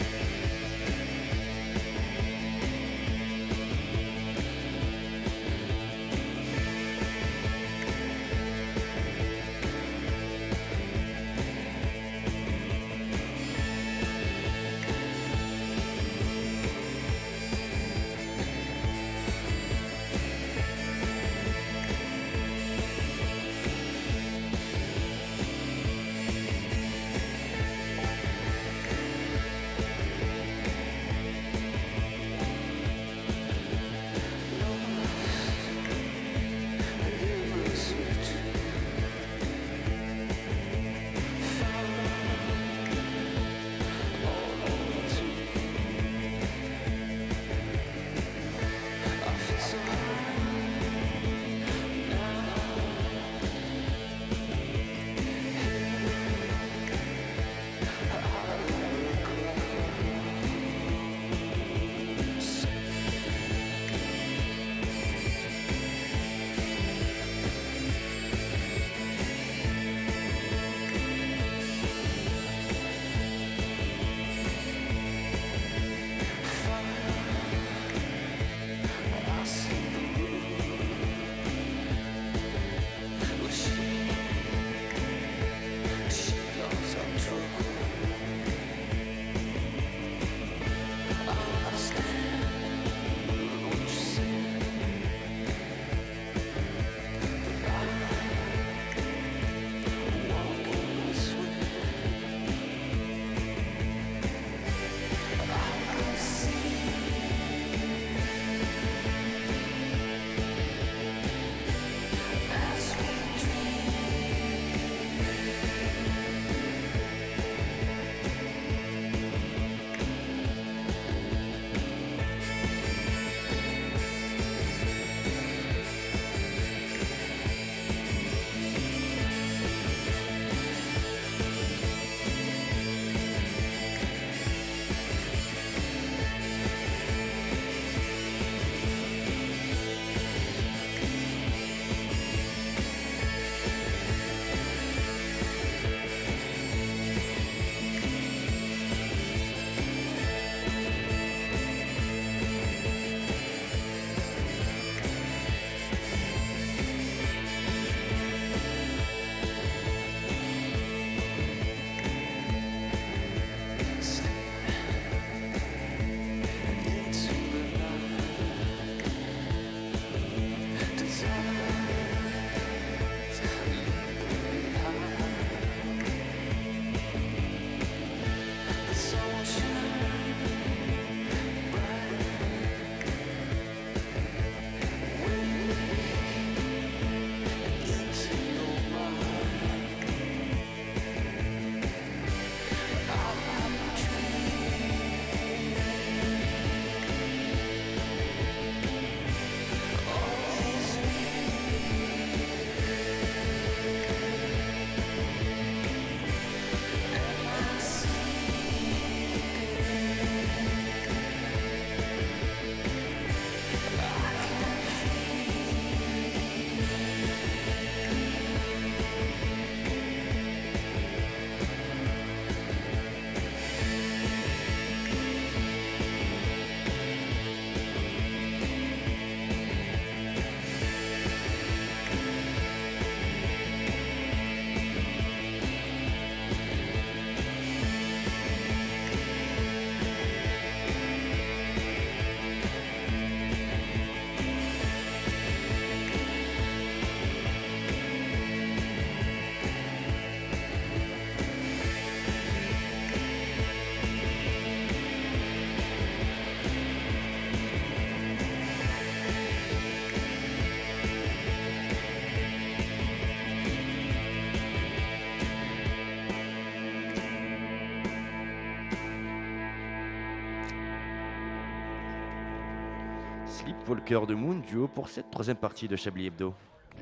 Walker de Moon, duo pour cette troisième partie de Chablis Hebdo.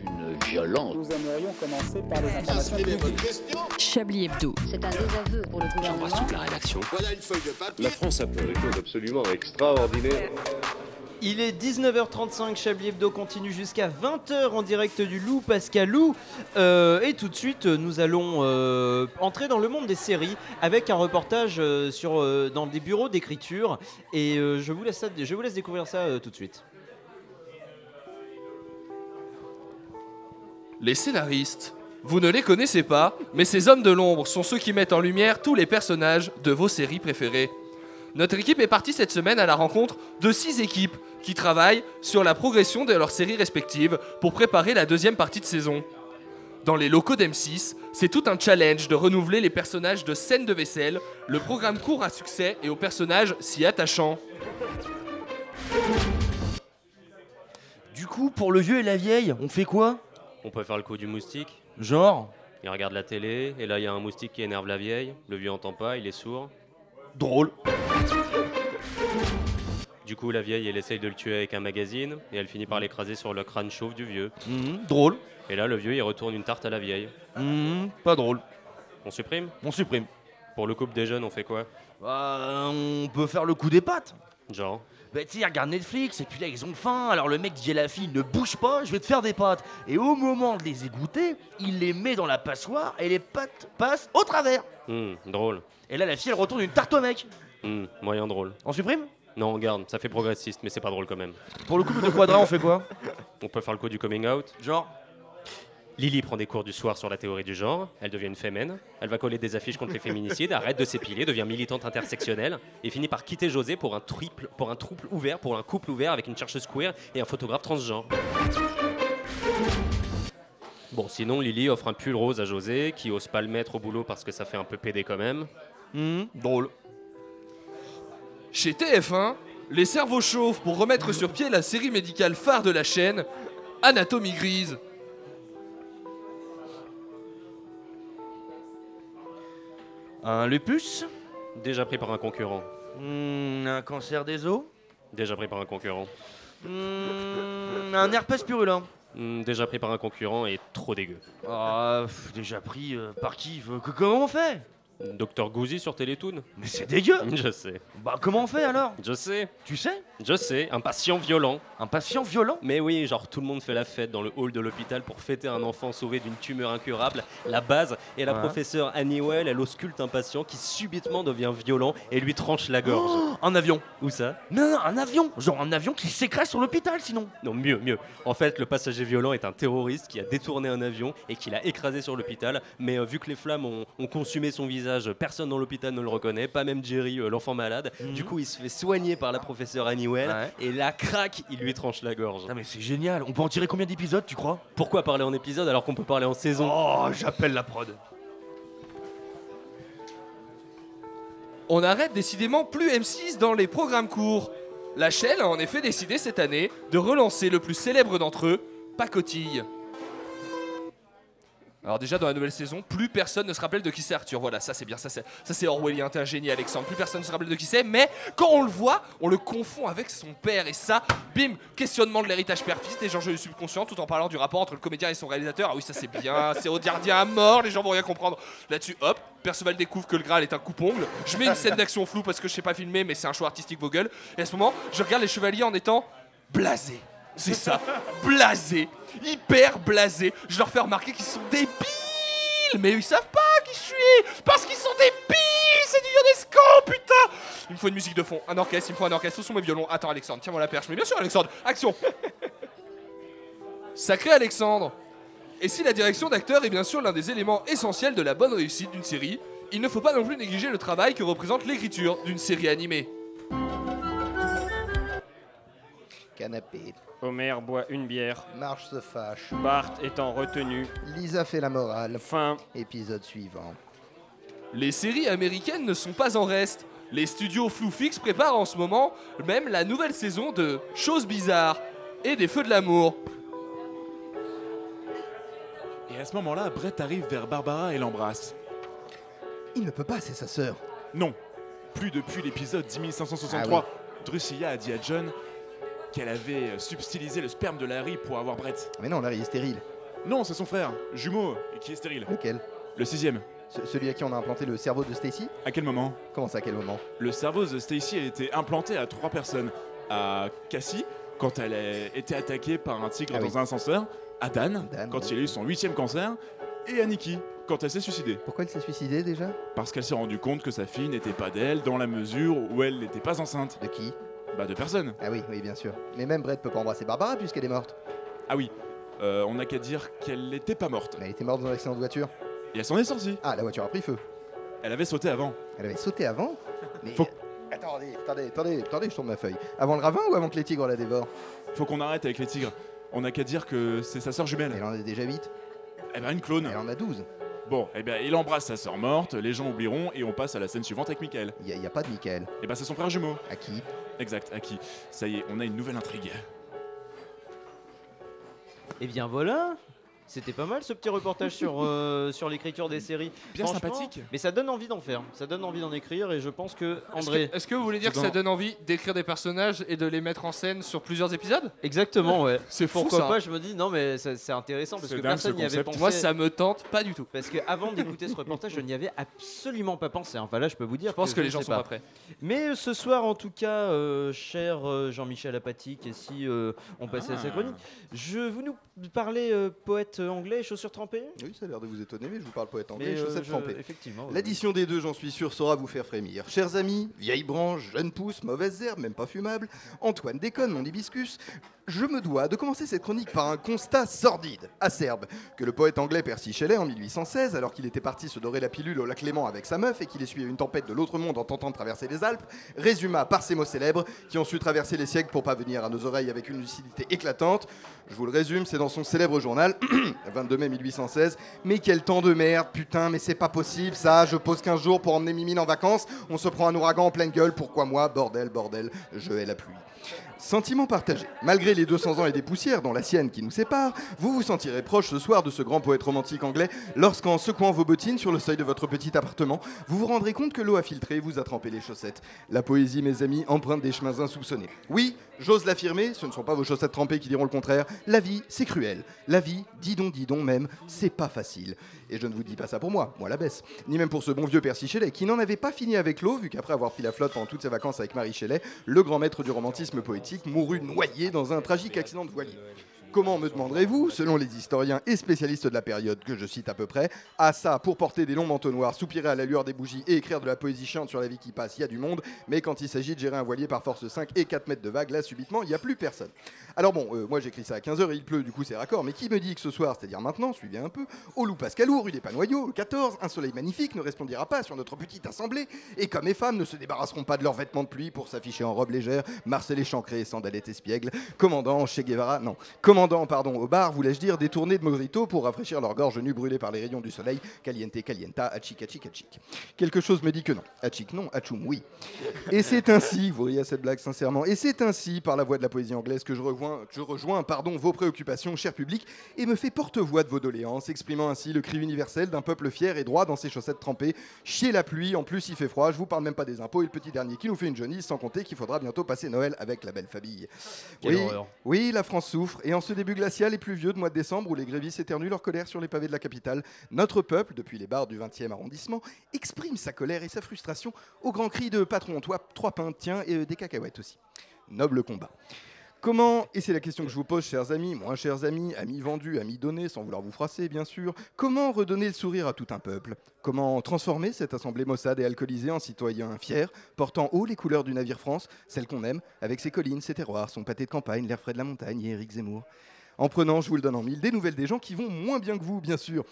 Une violence. Nous aimerions commencer par les informations publiques. Chablis Hebdo. C'est un désaveu pour le gouvernement. la rédaction. Voilà une feuille de papier. La France a fait des choses absolument extraordinaires. Il est 19h35, Chablis Hebdo continue jusqu'à 20h en direct du Loup Pascalou. Euh, et tout de suite, nous allons euh, entrer dans le monde des séries avec un reportage euh, sur, euh, dans des bureaux d'écriture. Et euh, je, vous laisse ça- je vous laisse découvrir ça euh, tout de suite. Les scénaristes. Vous ne les connaissez pas, mais ces hommes de l'ombre sont ceux qui mettent en lumière tous les personnages de vos séries préférées. Notre équipe est partie cette semaine à la rencontre de six équipes qui travaillent sur la progression de leurs séries respectives pour préparer la deuxième partie de saison. Dans les locaux d'M6, c'est tout un challenge de renouveler les personnages de scène de vaisselle, le programme court à succès et aux personnages si attachants. Du coup, pour le vieux et la vieille, on fait quoi? On peut faire le coup du moustique. Genre Il regarde la télé, et là il y a un moustique qui énerve la vieille. Le vieux entend pas, il est sourd. Drôle. Du coup, la vieille, elle essaye de le tuer avec un magazine, et elle finit par l'écraser sur le crâne chauve du vieux. Mhm, drôle. Et là, le vieux, il retourne une tarte à la vieille. Mhm, pas drôle. On supprime? On supprime. Pour le couple des jeunes, on fait quoi? Bah, on peut faire le coup des pattes. Genre Bah, tu sais, ils regardent Netflix et puis là, ils ont faim. Alors le mec dit à la fille, ne bouge pas, je vais te faire des pâtes. Et au moment de les égoutter, il les met dans la passoire et les pâtes passent au travers. Hmm, drôle. Et là, la fille, elle retourne une tarte au mec. Hmm, moyen drôle. On supprime? Non, on garde, ça fait progressiste, mais c'est pas drôle quand même. Pour le couple de quadra, on fait quoi? On peut faire le coup du coming out? Genre? Lily prend des cours du soir sur la théorie du genre, elle devient une fémène, elle va coller des affiches contre les féminicides, arrête de s'épiler, devient militante intersectionnelle et finit par quitter José pour un, triple, pour un trouble ouvert, pour un couple ouvert avec une chercheuse queer et un photographe transgenre. Bon, sinon Lily offre un pull rose à José qui ose pas le mettre au boulot parce que ça fait un peu pédé quand même. Hmm, drôle. Chez TF1, les cerveaux chauffent pour remettre sur pied la série médicale phare de la chaîne, Anatomie Grise. Un lupus Déjà pris par un concurrent. Hmm, Un cancer des os Déjà pris par un concurrent. Hmm, Un herpès purulent Hmm, déjà pris par un concurrent et trop dégueu. Ah, pff, déjà pris euh, par qui Euh, que- Comment on fait? Docteur Gouzy sur Télétoon Mais c'est dégueu Je sais. Bah comment on fait alors Je sais. Tu sais Je sais, un patient violent. Un patient violent Mais oui, genre tout le monde fait la fête dans le hall de l'hôpital pour fêter un enfant sauvé d'une tumeur incurable, la base, et la Ouais. professeure Annie Well, elle ausculte un patient qui subitement devient violent et lui tranche la gorge. Oh, Un avion Où ça Non, non, un avion Genre un avion qui s'écrase sur l'hôpital sinon Non, mieux, mieux. En fait, le passager violent est un terroriste qui a détourné un avion et qui l'a écrasé sur l'hôpital. Mais euh, vu que les flammes ont, ont consumé son visage, personne dans l'hôpital ne le reconnaît, pas même Jerry, euh, l'enfant malade. Mhm. Du coup, il se fait soigner par la professeure Ouais. et là, crac, il lui tranche la gorge. Ah mais c'est génial, on peut en tirer combien d'épisodes tu crois? Pourquoi parler en épisode alors qu'on peut parler en saison? Oh, j'appelle la prod On arrête décidément plus M6 dans les programmes courts. La chaîne a en effet décidé cette année de relancer le plus célèbre d'entre eux, Pacotille. Alors déjà dans la nouvelle saison, plus personne ne se rappelle de qui c'est Arthur. Voilà, ça c'est bien, ça c'est ça c'est Orwellien, t'es un génie Alexandre. Plus personne ne se rappelle de qui c'est, mais quand on le voit, on le confond avec son père et ça, bim, questionnement de l'héritage père-fils, des enjeux du subconscient, tout en parlant du rapport entre le comédien et son réalisateur. Ah oui, ça c'est bien, c'est au gardien à mort, les gens vont rien comprendre. Là-dessus, hop, Perceval découvre que le Graal est un coupe-ongle. Je mets une scène d'action floue parce que je sais pas filmer, mais c'est un choix artistique vos gueules. Et à ce moment, je regarde les chevaliers en étant blasé. C'est ça, blasé, hyper blasé. Je leur fais remarquer qu'ils sont débiles, mais ils savent pas qui je suis, parce qu'ils sont débiles, c'est du Ionesco, putain. Il me faut une musique de fond, un orchestre, il me faut un orchestre, ce sont mes violons. Attends Alexandre, tiens-moi la perche, mais bien sûr Alexandre, action. Sacré Alexandre. Et si la direction d'acteur est bien sûr l'un des éléments essentiels de la bonne réussite d'une série, il ne faut pas non plus négliger le travail que représente l'écriture d'une série animée. Canapé. Homer boit une bière. Marge se fâche. Bart étant retenu. Lisa fait la morale. Fin. Épisode suivant. Les séries américaines ne sont pas en reste. Les studios Floufix préparent en ce moment même la nouvelle saison de Choses bizarres et des Feux de l'amour. Et à ce moment-là, Brett arrive vers Barbara et l'embrasse. Il ne peut pas, c'est sa sœur. Non, plus depuis l'épisode 10563. Ah Drusilla a dit à John qu'elle avait euh, subtilisé le sperme de Larry pour avoir Brett. Mais non, Larry est stérile. Non, c'est son frère, jumeau, et qui est stérile. Lequel? Le sixième. Ce- Celui à qui on a implanté le cerveau de Stacy? À quel moment? Comment ça, à quel moment? Le cerveau de Stacy a été implanté à trois personnes. À Cassie, quand elle a été attaquée par un tigre Ah dans oui. un ascenseur. À Dan, quand il a eu son huitième cancer. Et à Nikki, quand elle s'est suicidée. Pourquoi elle s'est suicidée déjà? Parce qu'elle s'est rendue compte que sa fille n'était pas d'elle dans la mesure où elle n'était pas enceinte. De qui? Bah de personne. Ah oui, oui, bien sûr. Mais même Brett peut pas embrasser Barbara puisqu'elle est morte. Ah oui, euh, on n'a qu'à dire qu'elle n'était pas morte. Mais elle était morte dans un accident de voiture. Et elle s'en est sortie. Ah, la voiture a pris feu. Elle avait sauté avant. Elle avait sauté avant Mais. Faut- Attendez, attendez, attendez, attendez, je tourne ma feuille. Avant le ravin ou avant que les tigres la dévorent? Faut qu'on arrête avec les tigres. On n'a qu'à dire que c'est sa sœur jumelle. Elle en a déjà 8 Eh ben une clone. Elle en a 12. Bon, eh bien il embrasse sa sœur morte, les gens oublieront et on passe à la scène suivante avec Michael. Il n'y a, pas de Michael. Eh ben c'est son frère jumeau. À qui? Exact, à qui? Ça y est, on a une nouvelle intrigue. Et bien voilà c'était pas mal ce petit reportage sur, euh, sur l'écriture des séries. Bien sympathique. Mais ça donne envie d'en faire. Ça donne envie d'en écrire et je pense que Est-ce que, André. est-ce que vous voulez dire que ça donne envie d'écrire des personnages et de les mettre en scène sur plusieurs épisodes? Exactement, ouais. C'est fou, Pourquoi ça. pas Je me dis non, mais c'est intéressant parce que dingue, personne n'y avait pensé. Moi, ça me tente pas du tout. Parce que avant d'écouter ce reportage, je n'y avais absolument pas pensé. Enfin là, je peux vous dire. Je pense que les je gens sont pas prêts. Mais euh, ce soir, en tout cas, euh, cher Jean-Michel Apatique, et si euh, on passait à sa Ah. chronique, je vous nous parler euh, poète anglais chaussures trempées? Oui, ça a l'air de vous étonner, mais je vous parle poète anglais Mais, euh, chaussettes je- trempées. effectivement, ouais. L'addition des deux, j'en suis sûr, saura vous faire frémir. Chers amis, vieilles branches, jeunes pousses, mauvaises herbes, même pas fumables, Antoine déconne, mon hibiscus, je me dois de commencer cette chronique par un constat sordide, acerbe, que le poète anglais Percy Shelley, en 1816, alors qu'il était parti se dorer la pilule au lac Léman avec sa meuf et qu'il essuyait une tempête de l'autre monde en tentant de traverser les Alpes, résuma par ces mots célèbres qui ont su traverser les siècles pour parvenir à nos oreilles avec une lucidité éclatante. Je vous le résume, c'est dans son célèbre journal, 22 mai 1816. Mais quel temps de merde, putain, mais c'est pas possible ça. Je pose 15 jours pour emmener Mimine en vacances. On se prend un ouragan en pleine gueule. Pourquoi moi? Bordel, bordel, je hais la pluie. Sentiment partagé. Malgré les 200 ans et des poussières, dont la sienne qui nous sépare, vous vous sentirez proche ce soir de ce grand poète romantique anglais lorsqu'en secouant vos bottines sur le seuil de votre petit appartement, vous vous rendrez compte que l'eau a filtré vous a trempé les chaussettes. La poésie, mes amis, emprunte des chemins insoupçonnés. Oui, j'ose l'affirmer, ce ne sont pas vos chaussettes trempées qui diront le contraire. La vie, c'est cruel. La vie, dis donc, dis donc même, c'est pas facile. Et je ne vous dis pas ça pour moi, moi la baisse. Ni même pour ce bon vieux Percy Shelley, qui n'en avait pas fini avec l'eau, vu qu'après avoir pris la flotte pendant toutes ses vacances avec Marie Shelley, le grand maître du romantisme poétique mourut noyé dans un tragique accident de voilier. Comment me demanderez-vous, selon les historiens et spécialistes de la période que je cite à peu près, à ça pour porter des longs manteaux noirs, soupirer à la lueur des bougies et écrire de la poésie chiante sur la vie qui passe, il y a du monde, mais quand il s'agit de gérer un voilier par force 5 et 4 mètres de vague, là subitement, il n'y a plus personne. Alors bon, euh, moi j'écris ça à 15h et il pleut, du coup c'est raccord, mais qui me dit que ce soir, c'est-à-dire maintenant, suivez un peu, au Loup Pascalou, rue des Panoyaux, le 14, un soleil magnifique ne resplendira pas sur notre petite assemblée, et comme les femmes ne se débarrasseront pas de leurs vêtements de pluie pour s'afficher en robe légère, Marcel Chancré, sandalettes espiègles, commandant Che Guevara, non, pardon, au bar, voulais-je dire, détourné de mojito pour rafraîchir leur gorge nue brûlée par les rayons du soleil, caliente, calienta, achik, achik, achik. Quelque chose me dit que non. Achik, non, achum, oui. Et c'est ainsi, vous riez à cette blague sincèrement, et c'est ainsi, par la voix de la poésie anglaise, que je rejoins, je rejoins pardon, vos préoccupations, cher public, et me fais porte-voix de vos doléances, exprimant ainsi le cri universel d'un peuple fier et droit dans ses chaussettes trempées. Chier la pluie, en plus il fait froid, je vous parle même pas des impôts, et le petit dernier qui nous fait une jaunisse, sans compter qu'il faudra bientôt passer Noël avec la belle famille. Quelle oui, horreur. oui, la France souffre, et en ce début glacial et pluvieux de mois de décembre où les grévistes éternuent leur colère sur les pavés de la capitale, notre peuple, depuis les bars du 20e arrondissement, exprime sa colère et sa frustration au grand cri de patron, toi, trois pintes, tiens, et euh, des cacahuètes aussi. Noble combat. Comment, et c'est la question que je vous pose, chers amis, moins chers amis, amis vendus, amis donnés, sans vouloir vous froisser, bien sûr, comment redonner le sourire à tout un peuple? Comment transformer cette assemblée maussade et alcoolisée en citoyens fiers, portant haut les couleurs du navire France, celle qu'on aime, avec ses collines, ses terroirs, son pâté de campagne, l'air frais de la montagne et Éric Zemmour? En prenant, je vous le donne en mille, des nouvelles des gens qui vont moins bien que vous, bien sûr.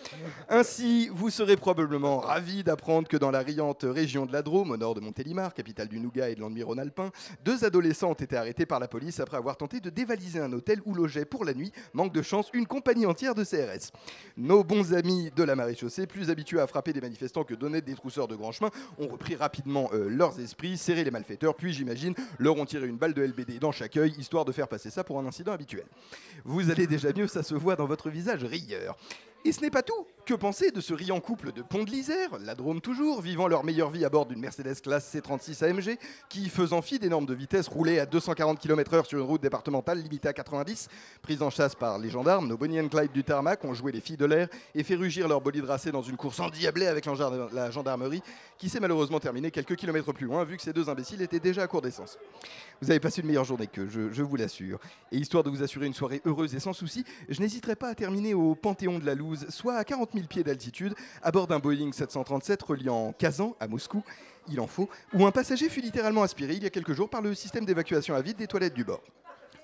Ainsi, vous serez probablement ravis d'apprendre que dans la riante région de la Drôme, au nord de Montélimar, capitale du Nougat et de l'Endumiron alpin, deux adolescents ont été arrêtés par la police après avoir tenté de dévaliser un hôtel où logeait pour la nuit, manque de chance, une compagnie entière de CRS. Nos bons amis de la maréchaussée, plus habitués à frapper des manifestants que d'honnêtes des trousseurs de grand chemin, ont repris rapidement euh, leurs esprits, serré les malfaiteurs, puis j'imagine leur ont tiré une balle de LBD dans chaque œil, histoire de faire passer ça pour un incident habituel. Vous allez déjà mieux, ça se voit dans votre visage rieur. Et ce n'est pas tout, Que penser de ce riant couple de Pont de l'Isère, la Drôme toujours, vivant leur meilleure vie à bord d'une Mercedes classe C36 AMG, qui, faisant fi des normes de vitesse, roulait à 240 km/h sur une route départementale limitée à 90, prise en chasse par les gendarmes, nos Bonnie and Clyde du tarmac ont joué les filles de l'air et fait rugir leur bolide racé dans une course endiablée avec la gendarmerie, qui s'est malheureusement terminée quelques kilomètres plus loin, vu que ces deux imbéciles étaient déjà à court d'essence. Vous avez passé une meilleure journée que je, je vous l'assure. Et histoire de vous assurer une soirée heureuse et sans souci, je n'hésiterai pas à terminer au Panthéon de la Louse, soit à 40 000 pieds d'altitude, à bord d'un Boeing 737 reliant Kazan à Moscou, il en faut, où un passager fut littéralement aspiré il y a quelques jours par le système d'évacuation à vide des toilettes du bord.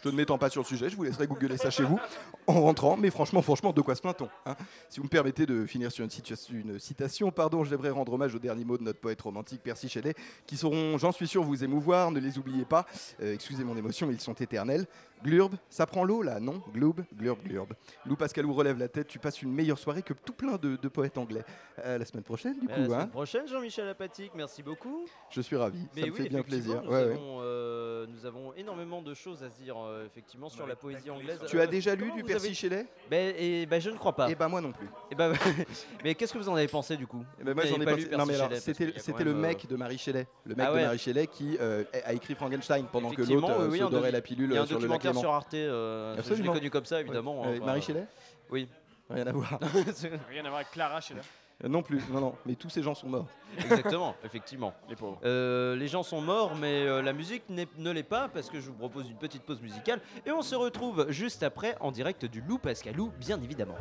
Je ne m'étends pas sur le sujet, je vous laisserai googler ça chez vous en rentrant, mais franchement, franchement, de quoi se plaint-on hein? Si vous me permettez de finir sur une, citation, pardon, je devrais rendre hommage aux derniers mots de notre poète romantique Percy Shelley, qui sauront, j'en suis sûr, vous émouvoir, ne les oubliez pas, Euh, excusez mon émotion, ils sont éternels. Glurb, ça prend l'eau là, non? Gloob, glurb, glurb. Lou Pascalou relève la tête, tu passes une meilleure soirée que tout plein de, de poètes anglais. Euh, la semaine prochaine, du À coup, la semaine hein prochaine, Jean-Michel Apatique, merci beaucoup. Je suis ravi, Mais ça me fait bien plaisir. Nous, Ouais, ouais. avons, euh, nous avons énormément de choses à se dire euh, effectivement sur la poésie anglaise. Tu as Euh, déjà lu du Percy avez- Shelley? Ben, et, ben, Je ne crois pas. Et ben moi non plus. Et ben, mais qu'est-ce que vous en avez pensé du coup? Eh ben, moi j'en ai pas lu Non mais alors Shelley, c'était le mec de Marie Shelley, le mec Ah de. Marie Shelley qui euh, a écrit Frankenstein pendant que l'autre euh, oui, se dorait la pilule il y a un euh, sur le lac documentaire sur Arte, euh, je l'ai Absolument. connu comme ça, évidemment, hein, Marie Shelley? Oui. Rien à voir. Rien à voir avec Clara. Euh, non plus, non non, mais tous ces gens sont morts. Exactement, effectivement. Les pauvres. Euh, les gens sont morts, mais euh, la musique ne l'est pas parce que je vous propose une petite pause musicale et on se retrouve juste après en direct du Loup Pascalou, bien évidemment.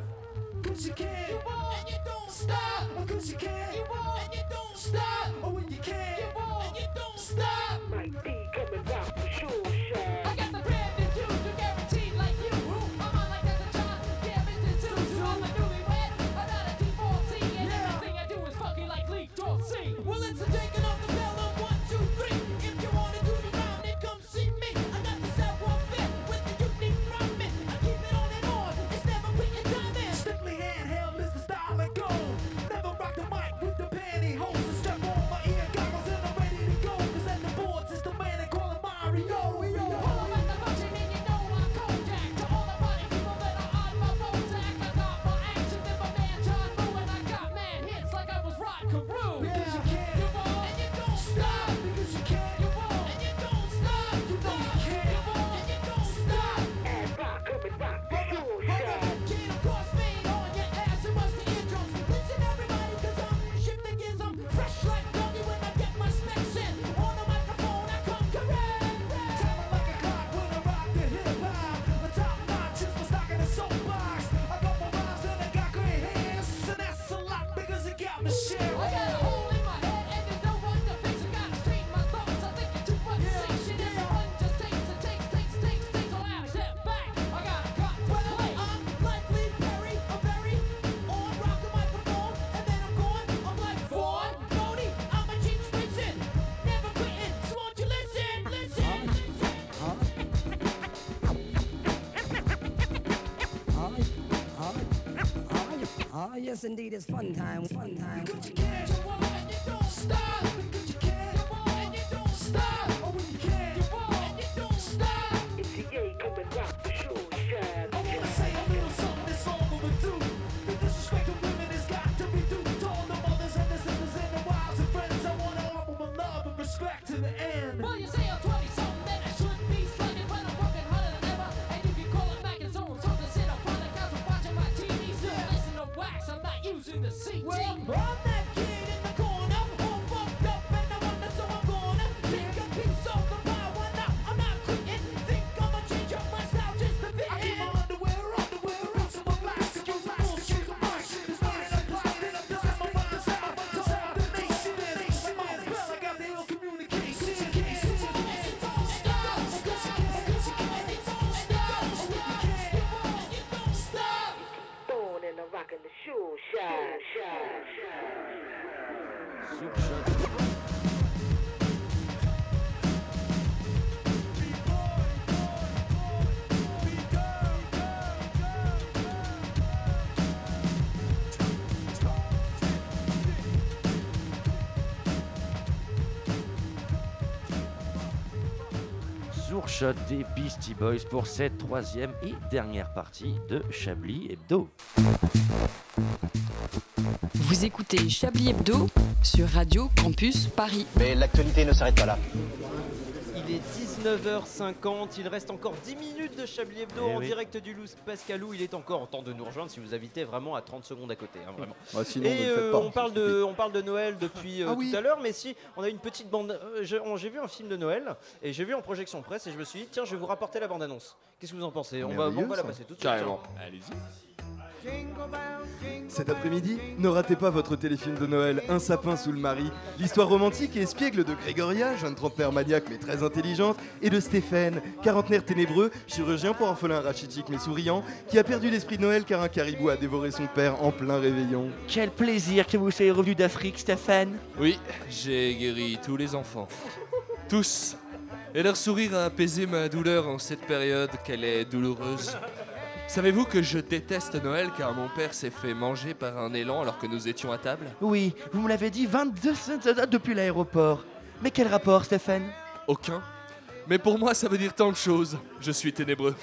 Stop. Oh, when you can, you won't, and you don't stop. Ah, yes, indeed, it's fun time, fun time. Cause you can, you won't, and you don't stop. Because you can, you won't, Des Beastie Boys pour cette troisième et dernière partie de Chablis Hebdo. Vous écoutez Chablis Hebdo sur Radio Campus Paris. Mais l'actualité ne s'arrête pas là. Il est 19h50, il reste encore 10 minutes de Chablis Hebdo Eh en oui. direct du Louse Pascalou. Il est encore en temps de nous rejoindre si vous habitez vraiment à 30 secondes à côté. hein, vraiment. Ouais, sinon, Et euh, pas, on, parle de, on parle de Noël depuis euh, Ah oui. tout à l'heure, mais si on a une petite bande. euh, J'ai vu un film de Noël et j'ai vu en projection presse et je me suis dit, tiens, je vais vous rapporter la bande-annonce. Qu'est-ce que vous en pensez? On va, on va la passer tout de suite. Carrément. Allez-y. Cet après-midi, ne ratez pas votre téléfilm de Noël Un sapin sous le mari. L'histoire romantique et espiègle de Grégoria, jeune trentenaire maniaque mais très intelligente, et de Stéphane, quarantenaire ténébreux, chirurgien pour orphelin rachitique mais souriant, qui a perdu l'esprit de Noël car un caribou a dévoré son père en plein réveillon. Quel plaisir que vous soyez revenu d'Afrique, Stéphane. Oui, j'ai guéri tous les enfants. Tous. Et leur sourire a apaisé ma douleur en cette période qu'elle est douloureuse. Savez-vous que je déteste Noël car mon père s'est fait manger par un élan alors que nous étions à table? Oui, vous me l'avez dit 22 cents depuis l'aéroport. Mais quel rapport, Stéphane? Aucun. Mais pour moi, ça veut dire tant de choses. Je suis ténébreux.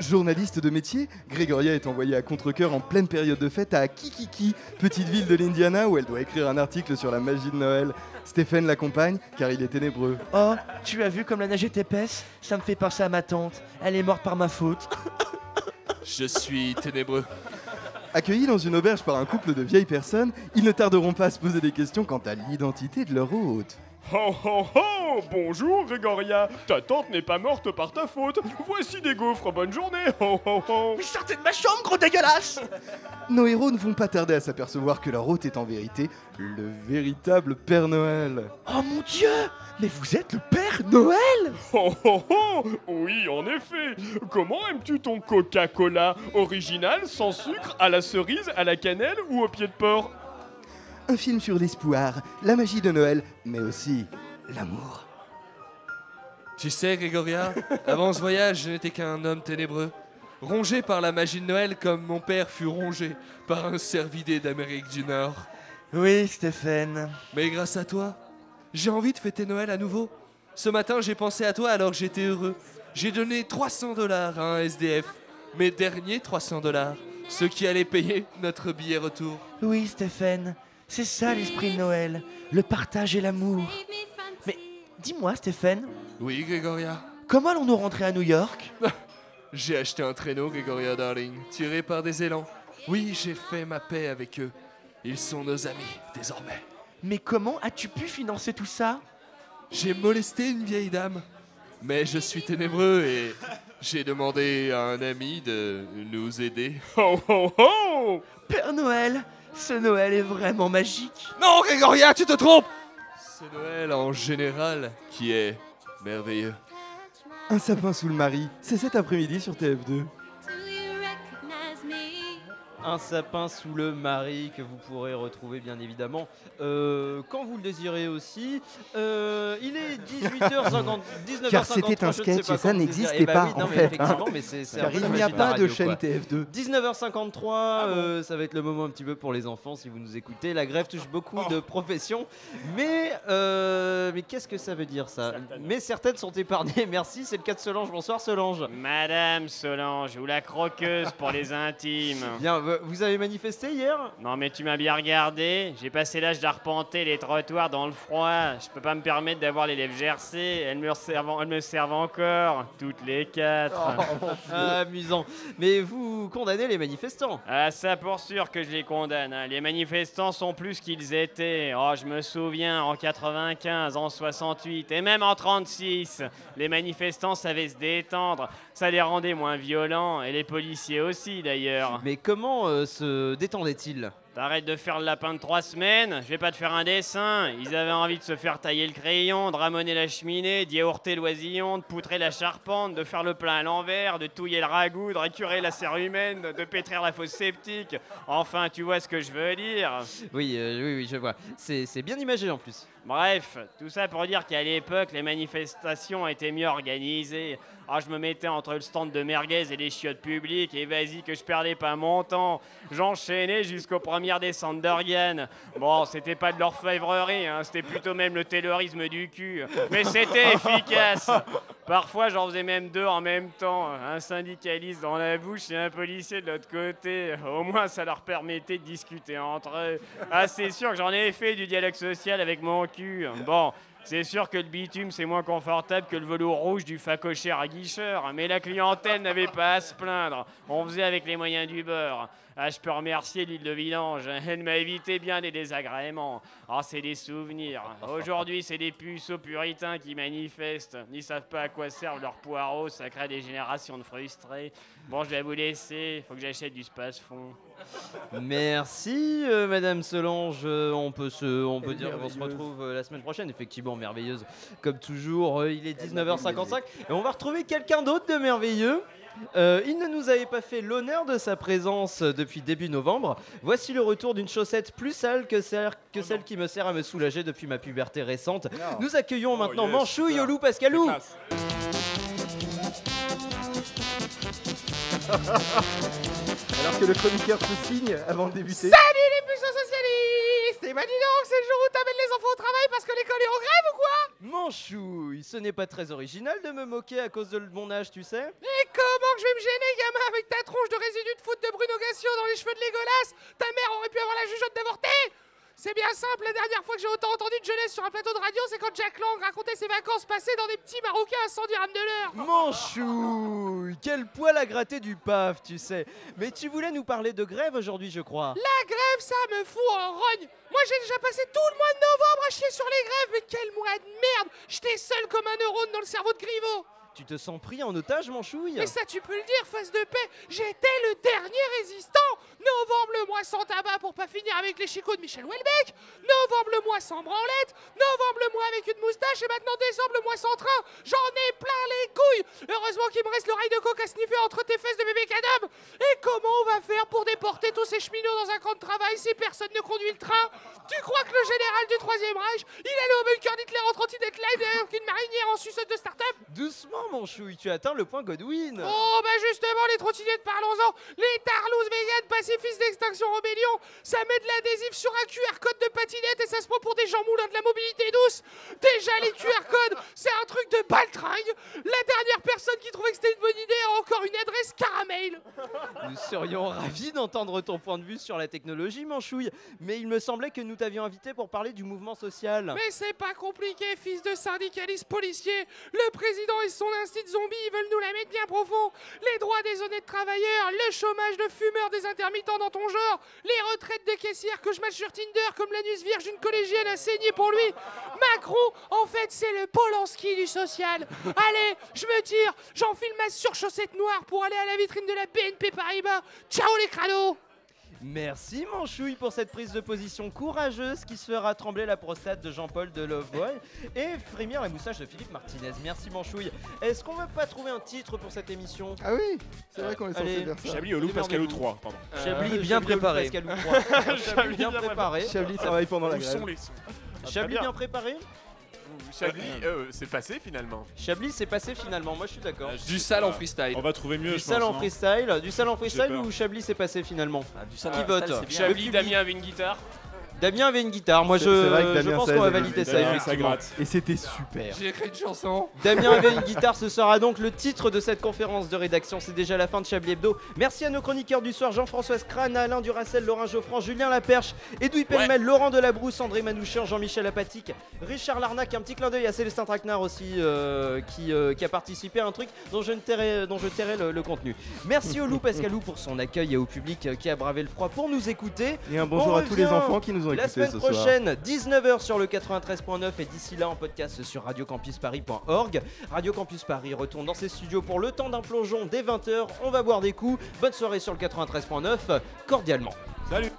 Journaliste de métier, Grégoria est envoyée à contre-coeur en pleine période de fête à Kikiki, petite ville de l'Indiana où elle doit écrire un article sur la magie de Noël. Stéphane l'accompagne car il est ténébreux. Oh, tu as vu comme la neige est épaisse? Ça me fait penser à ma tante. Elle est morte par ma faute. Je suis ténébreux. Accueillis dans une auberge par un couple de vieilles personnes, ils ne tarderont pas à se poser des questions quant à l'identité de leur hôte. Oh oh oh Bonjour Grégoria Ta tante n'est pas morte par ta faute. Voici des gaufres, bonne journée. Oh oh oh Sortez de ma chambre, gros dégueulasse. Nos héros ne vont pas tarder à s'apercevoir que leur hôte est en vérité le véritable Père Noël. Oh mon dieu Mais vous êtes le Père Noël? Oh oh oh Oui, en effet. Comment aimes-tu ton Coca-Cola? Original, sans sucre, à la cerise, à la cannelle ou au pied de porc? Un film sur l'espoir, la magie de Noël, mais aussi l'amour. Tu sais, Grégoria, avant ce voyage, je n'étais qu'un homme ténébreux, rongé par la magie de Noël comme mon père fut rongé par un cervidé d'Amérique du Nord. Oui, Stéphane. Mais grâce à toi, j'ai envie de fêter Noël à nouveau. Ce matin, j'ai pensé à toi alors que j'étais heureux. J'ai donné 300 dollars à un SDF, mes derniers 300 dollars, ceux qui allaient payer notre billet retour. Oui, Stéphane. C'est ça l'esprit de Noël. Le partage et l'amour. Mais dis-moi, Stéphane, Oui, Grégoria. comment allons-nous rentrer à New York? J'ai acheté un traîneau, Gregoria Darling, tiré par des élans. Oui, j'ai fait ma paix avec eux. Ils sont nos amis, désormais. Mais comment as-tu pu financer tout ça? J'ai molesté une vieille dame. Mais je suis ténébreux et j'ai demandé à un ami de nous aider. Oh oh oh Père Noël, ce Noël est vraiment magique. Non, Grégoria, tu te trompes C'est Noël en général qui est merveilleux. Un sapin sous le mari, c'est cet après-midi sur TF2. Un sapin sous le mari que vous pourrez retrouver bien évidemment euh, quand vous le désirez aussi. Euh, il est 18h50. 19h53, Car c'était un sketch pas et ça n'existait. Eh bah pas, oui, non, en mais fait, Effectivement, hein. mais c'est c'est Car il n'y a pas de radio, chaîne quoi. TF2. 19h53, euh, ça va être le moment un petit peu pour les enfants si vous nous écoutez. La grève touche beaucoup de professions, mais, euh, mais qu'est-ce que ça veut dire ça? Mais certaines sont épargnées, merci. C'est le cas de Solange. Bonsoir Solange. Madame Solange, ou la croqueuse pour les intimes. Bien, vous- vous avez manifesté hier Non mais tu m'as bien regardé, j'ai passé l'âge d'arpenter les trottoirs dans le froid, je peux pas me permettre d'avoir les lèvres gercées, elles me servent, elles me servent encore, toutes les quatre. Ah, Amusant. Mais vous condamnez les manifestants Ah ça pour sûr que je les condamne, hein. les manifestants sont plus qu'ils étaient. Oh je me souviens en 95, en 68 et même en 36, les manifestants savaient se détendre, ça les rendait moins violents et les policiers aussi d'ailleurs. Mais comment euh, se détendaient-ils? T'arrêtes de faire le lapin de trois semaines, je vais pas te faire un dessin. Ils avaient envie de se faire tailler le crayon, de ramoner la cheminée, d'y yaourter l'oisillon, de poutrer la charpente, de faire le plein à l'envers, de touiller le ragoût, de récurer la serre humaine, de pétrir la fosse septique. Enfin, tu vois ce que je veux dire. Oui, euh, oui, oui, je vois. C'est c'est bien imagé en plus. Bref, tout ça pour dire qu'à l'époque, les manifestations étaient mieux organisées. Ah, je me mettais entre le stand de merguez et les chiottes publiques, et vas-y que je perdais pas mon temps. J'enchaînais jusqu'aux premières descentes d'organes. Bon, c'était pas de l'orfèvrerie, hein, c'était plutôt même le taylorisme du cul. Mais c'était efficace. Parfois, j'en faisais même deux en même temps. Un syndicaliste dans la bouche et un policier de l'autre côté. Au moins, ça leur permettait de discuter entre eux. Ah, c'est sûr que j'en ai fait du dialogue social avec mon cul. Bon. C'est sûr que le bitume c'est moins confortable que le velours rouge du facochère à guicheur, mais la clientèle n'avait pas à se plaindre. On faisait avec les moyens du beurre. Ah, je peux remercier l'île de Vidange, elle m'a évité bien des désagréments. Ah, c'est des souvenirs. Aujourd'hui, c'est des puceaux puritains qui manifestent. Ils savent pas à quoi servent leurs poireaux, ça crée des générations de frustrés. Bon, je vais vous laisser, faut que j'achète du space-fond. Merci euh, Madame Solange, Euh, on peut, se, on peut dire qu'on se retrouve euh, la semaine prochaine, effectivement merveilleuse comme toujours, Euh, il est 19h55 et on va retrouver quelqu'un d'autre de merveilleux. Euh, il ne nous avait pas fait l'honneur de sa présence depuis début novembre. Voici le retour d'une chaussette plus sale que celle, que celle qui me sert à me soulager depuis ma puberté récente. Nous accueillons maintenant yes, Manchouille, super. Olou, Pascalou. Alors que le chroniqueur se signe avant de débuter. Salut les puceaux socialistes Et bah dis donc, c'est le jour où t'amènes les enfants au travail parce que l'école est en grève ou quoi Manchouille, ce n'est pas très original de me moquer à cause de mon âge, tu sais. Et comment que je vais me gêner, gamin, avec ta tronche de résidus de foot de Bruno Gassio dans les cheveux de Légolas Ta mère aurait pu avoir la jugeote d'avorter C'est bien simple, la dernière fois que j'ai autant entendu de jeunesse sur un plateau de radio, c'est quand Jack Lang racontait ses vacances passées dans des petits Marocains à 110 dirhams de l'heure. Manchouille, quel poil à gratter du paf, tu sais. Mais tu voulais nous parler de grève aujourd'hui, je crois. La grève, ça me fout en rogne. Moi j'ai déjà passé tout le mois de novembre à chier sur les grèves, mais quel mois de merde. J'étais seul comme un neurone dans le cerveau de Griveaux. Tu te sens pris en otage, Manchouille Mais ça tu peux le dire, face de paix, j'étais le dernier résistant. Le mois sans tabac pour pas finir avec les chicots de Michel Houellebecq. Novembre le mois sans branlette. Novembre le mois avec une moustache. Et maintenant décembre le mois sans train. J'en ai plein les couilles. Heureusement qu'il me reste l'oreille de coke à sniffer entre tes fesses de bébé cadom Et comment on va faire pour déporter tous ces cheminots dans un camp de travail si personne ne conduit le train? Tu crois que le général du Troisième Reich, il allait au bunker d'Hitler en trottinette live avec une marinière en suceuse de start-up? Doucement, Manchouille, tu atteins le point Godwin. Oh bah justement les trottinettes parlons-en. Les tarlouse vegan pacifistes d'Extinction Rebellion Ça met de l'adhésif sur un QR code de patinette et ça se prend pour des gens moulins de la mobilité douce Déjà les QR codes c'est un truc de baltringue La dernière personne qui trouvait que c'était une bonne idée a encore une adresse caramel Nous serions ravis d'entendre ton point de vue sur la technologie, Manchouille. Mais il me semblait que nous t'avions invité pour parler du mouvement social. Mais c'est pas compliqué, fils de syndicaliste policier. Le président et son instinct zombie ils veulent nous la mettre bien profond. Les droits des honnêtes travailleurs, le chômage de fumeurs des intermittents dans ton genre, les retraites des caissières que je match sur Tinder comme l'anus vierge d'une collégienne a saigné pour lui. Macron, en fait, c'est le Polanski du social. Allez, je me tire, j'enfile ma surchaussette noire pour aller à la vitrine de la BNP Paribas. Ciao les crados Merci Manchouille pour cette prise de position courageuse qui se fera trembler la prostate de Jean-Paul de Loveboy et frémir la moustache de Philippe Martinez. Merci Manchouille. Est-ce qu'on va pas trouver un titre pour cette émission? Ah oui, c'est vrai qu'on est censé Allez. faire ça. Chablis, Olou, Pascal ou 3, pardon. Chablis Euh, bien Chablis, préparé. Pascal ou trois. Chablis bien préparé. Chablis travaille pendant la Où grève. sont les sons? Chablis bien préparé Chablis, euh, c'est passé finalement. Chablis c'est passé finalement, moi je suis d'accord. Du sale en freestyle. On va trouver mieux, Du je sale pense, en non freestyle, du sale en freestyle ou Chablis c'est passé finalement du sale Qui vote Chablis. Damien avait une guitare. Damien avait une guitare, moi je, c'est vrai que je Damien pense qu'on va avait valider ça effectivement. Et c'était super. J'ai écrit une chanson. Damien avait une guitare, ce sera donc le titre de cette conférence de rédaction. C'est déjà la fin de Chablis Hebdo. Merci à nos chroniqueurs du soir Jean-François Scrane, Alain Duracel, Laurent Geoffrand, Julien Laperche, Edoui Pellemel, Laurent Delabrousse, André Manouchian, Jean-Michel Apatique, Richard Larnac. Un petit clin d'œil à Célestin Traquenard aussi euh, qui, euh, qui a participé à un truc dont je, ne tairai, dont je tairai le, le contenu. Merci au Lou Pascalou pour son accueil et au public qui a bravé le froid pour nous écouter. Et un bonjour On à tous les enfants qui nous ont La semaine ce soir. prochaine, 19h sur le 93.9 et d'ici là en podcast sur radiocampusparis.org. Radio Campus Paris retourne dans ses studios pour le temps d'un plongeon dès 20h. On va boire des coups. Bonne soirée sur le 93.9, cordialement. Salut